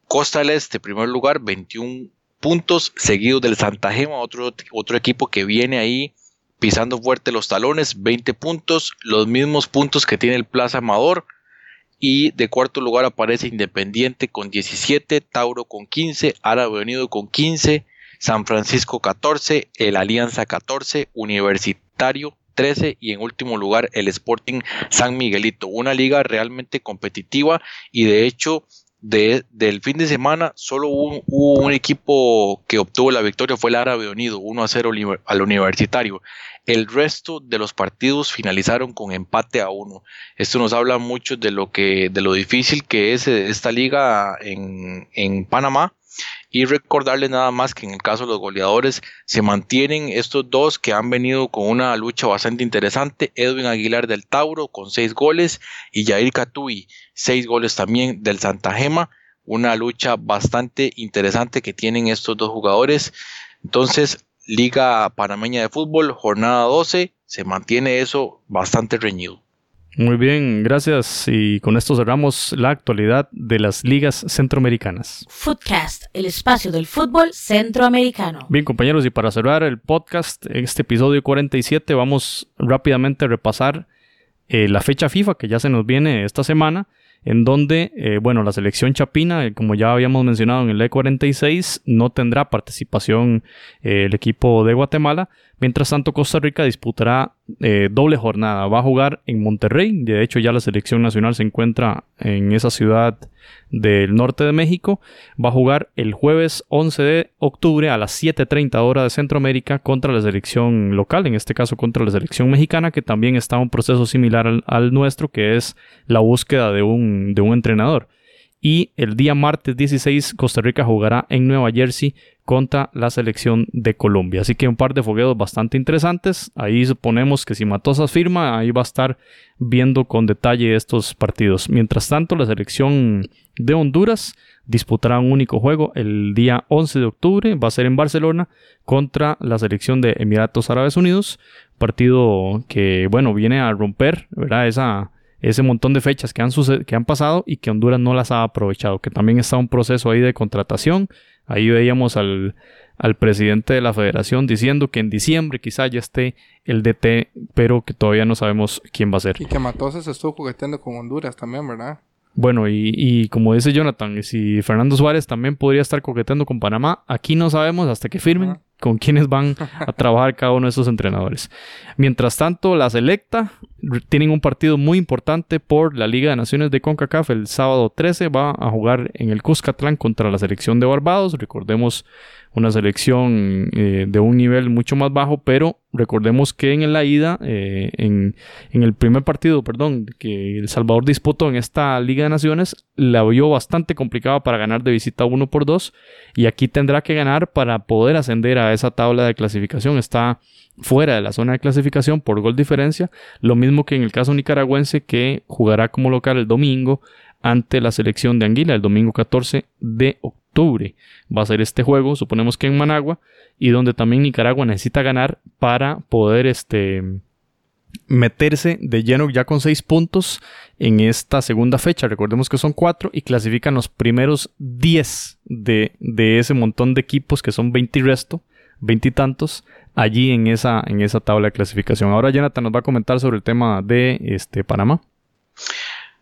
Costa del Este, primer lugar, 21 puntos, seguido del Santa Gema, otro, otro equipo que viene ahí pisando fuerte los talones, 20 puntos, los mismos puntos que tiene el Plaza Amador. Y de cuarto lugar aparece Independiente con 17, Tauro con 15, Árabe Unido con 15, San Francisco 14, el Alianza 14, Universitario 13 y en último lugar el Sporting San Miguelito. Una liga realmente competitiva y de hecho de, del fin de semana solo hubo, hubo un equipo que obtuvo la victoria, fue el Árabe Unido, 1 a 0 liber- al Universitario. El resto de los partidos finalizaron con empate a uno. Esto nos habla mucho de lo que, de lo difícil que es eh, esta liga en, en Panamá. Y recordarles nada más que en el caso de los goleadores se mantienen estos dos que han venido con una lucha bastante interesante. Edwin Aguilar del Tauro con seis goles y Jair Catui seis goles también del Santa Gema. Una lucha bastante interesante que tienen estos dos jugadores. Entonces, Liga Panameña de Fútbol, jornada 12, se mantiene eso bastante reñido. Muy bien, gracias. Y con esto cerramos la actualidad de las ligas centroamericanas. Footcast, el espacio del fútbol centroamericano. Bien, compañeros, y para cerrar el podcast, este episodio 47, vamos rápidamente a repasar eh, la fecha FIFA que ya se nos viene esta semana, en donde, eh, bueno, la selección chapina, eh, como ya habíamos mencionado en el E46, no tendrá participación eh, el equipo de Guatemala. Mientras tanto, Costa Rica disputará eh, doble jornada. Va a jugar en Monterrey. De hecho, ya la selección nacional se encuentra en esa ciudad del norte de México. Va a jugar el jueves 11 de octubre a las 7.30 hora de Centroamérica contra la selección local, en este caso contra la selección mexicana, que también está en un proceso similar al, al nuestro, que es la búsqueda de un, de un entrenador. Y el día martes 16 Costa Rica jugará en Nueva Jersey contra la selección de Colombia. Así que un par de fogueos bastante interesantes. Ahí suponemos que si Matosas firma, ahí va a estar viendo con detalle estos partidos. Mientras tanto, la selección de Honduras disputará un único juego el día 11 de octubre. Va a ser en Barcelona contra la selección de Emiratos Árabes Unidos. Partido que, bueno, viene a romper, ¿verdad? Esa ese montón de fechas que han, que han pasado y que Honduras no las ha aprovechado, que también está un proceso ahí de contratación. Ahí veíamos al, al presidente de la federación diciendo que en diciembre quizá ya esté el DT, pero que todavía no sabemos quién va a ser. Y que Matosas estuvo jugueteando con Honduras también, ¿verdad? Bueno, y, y, como dice Jonathan, si Fernando Suárez también podría estar coqueteando con Panamá, aquí no sabemos hasta que firmen con quiénes van a trabajar cada uno de esos entrenadores. Mientras tanto, la selecta tienen un partido muy importante por la Liga de Naciones de CONCACAF. El sábado 13 va a jugar en el Cuscatlán contra la selección de Barbados. Recordemos una selección eh, de un nivel mucho más bajo, pero recordemos que en la ida, eh, en, el primer partido, perdón, que El Salvador disputó en esta Liga de Naciones, la vio bastante complicada para ganar de visita 1 por 2 y aquí tendrá que ganar para poder ascender a esa tabla de clasificación. Está fuera de la zona de clasificación por gol diferencia, lo mismo que en el caso nicaragüense que jugará como local el domingo ante la selección de Anguila el domingo 14 de octubre. Va a ser este juego, suponemos que en Managua, y donde también Nicaragua necesita ganar para poder este, meterse de lleno ya con seis puntos en esta segunda fecha. Recordemos que son cuatro y clasifican los primeros 10 de, de ese montón de equipos que son 20 y resto, 20 y tantos, allí en esa, en esa tabla de clasificación. Ahora Jonathan nos va a comentar sobre el tema de este, Panamá.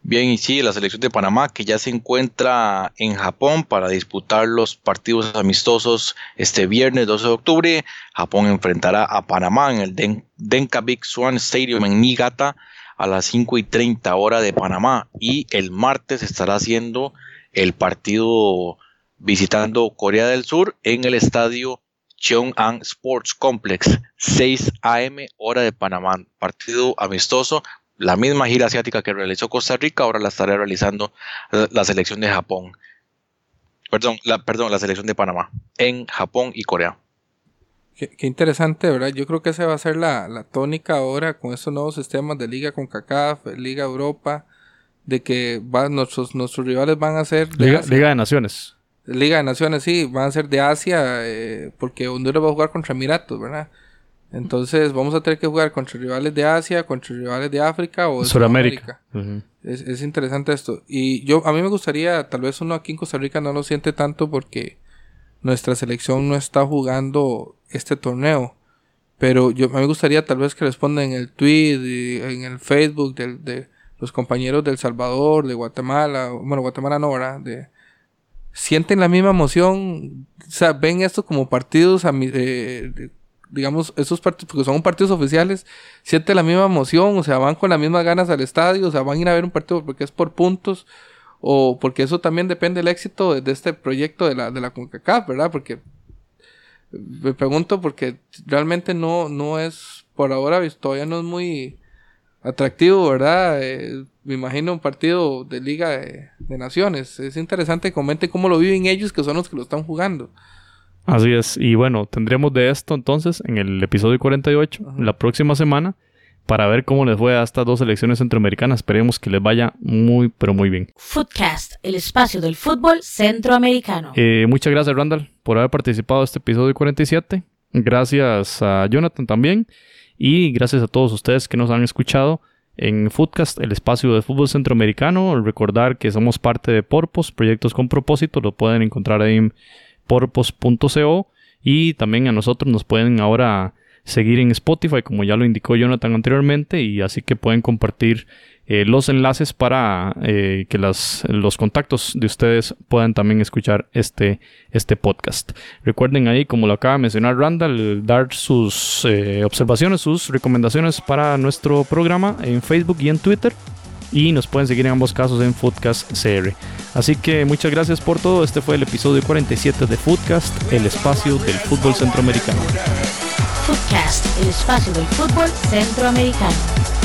Bien, y sí, la selección de Panamá que ya se encuentra en Japón para disputar los partidos amistosos este viernes 12 de octubre. Japón enfrentará a Panamá en el Denka Big Swan Stadium en Niigata a las 5 y 30 hora de Panamá. Y el martes estará haciendo el partido visitando Corea del Sur en el estadio Cheong'an Sports Complex, 6 a.m. hora de Panamá. Partido amistoso la misma gira asiática que realizó Costa Rica, ahora la estará realizando la selección de Japón. Perdón, la, perdón, la selección de Panamá en Japón y Corea. Qué, interesante, ¿verdad? Yo creo que esa va a ser la, tónica ahora con estos nuevos sistemas de Liga con CACAF, Liga Europa, de que nuestros, nuestros rivales van a ser... Liga, de Naciones. Liga de Naciones, sí, van a ser de Asia, eh, porque Honduras va a jugar contra Emiratos, ¿verdad? Entonces vamos a tener que jugar contra rivales de Asia, contra rivales de África o de Sudamérica. es, interesante esto. Y yo a mí me gustaría, tal vez uno aquí en Costa Rica no lo siente tanto porque nuestra selección no está jugando este torneo. Pero yo a mí me gustaría tal vez que respondan en el tweet, y en el Facebook de los compañeros del Salvador, de Guatemala, bueno, Guatemala no, ¿verdad? De, sienten la misma emoción, o sea, ven esto como partidos eh, digamos, esos partidos, porque son partidos oficiales, siente la misma emoción, o sea, van con las mismas ganas al estadio, o sea, van a ir a ver un partido porque es por puntos, o porque eso también depende del éxito de, este proyecto de la, de la CONCACAF, ¿verdad? Porque me pregunto porque realmente no, no es, por ahora todavía no es muy atractivo, ¿verdad? Eh, me imagino un partido de Liga de, de Naciones. Es interesante, comente cómo lo viven ellos, que son los que lo están jugando. Así es, y bueno, tendremos de esto entonces en el episodio 48 la próxima semana para ver cómo les fue a estas dos selecciones centroamericanas. Esperemos que les vaya muy, pero muy bien. Footcast, el espacio del fútbol centroamericano. Eh, muchas gracias, Randall, por haber participado en este episodio 47. Gracias a Jonathan también. Y gracias a todos ustedes que nos han escuchado en Footcast, el espacio del fútbol centroamericano. Recordar que somos parte de Porpos, proyectos con propósito. Lo pueden encontrar ahí en porpos.co y también a nosotros nos pueden ahora seguir en Spotify como ya lo indicó Jonathan anteriormente y así que pueden compartir eh, los enlaces para eh, que las, los contactos de ustedes puedan también escuchar este, este podcast. Recuerden ahí, como lo acaba de mencionar Randall, dar sus eh, observaciones, sus recomendaciones para nuestro programa en Facebook y en Twitter y nos pueden seguir en ambos casos en Foodcast CR. Así que muchas gracias por todo. Este fue el episodio 47 de Foodcast, el espacio del fútbol centroamericano. Foodcast, el espacio del fútbol centroamericano.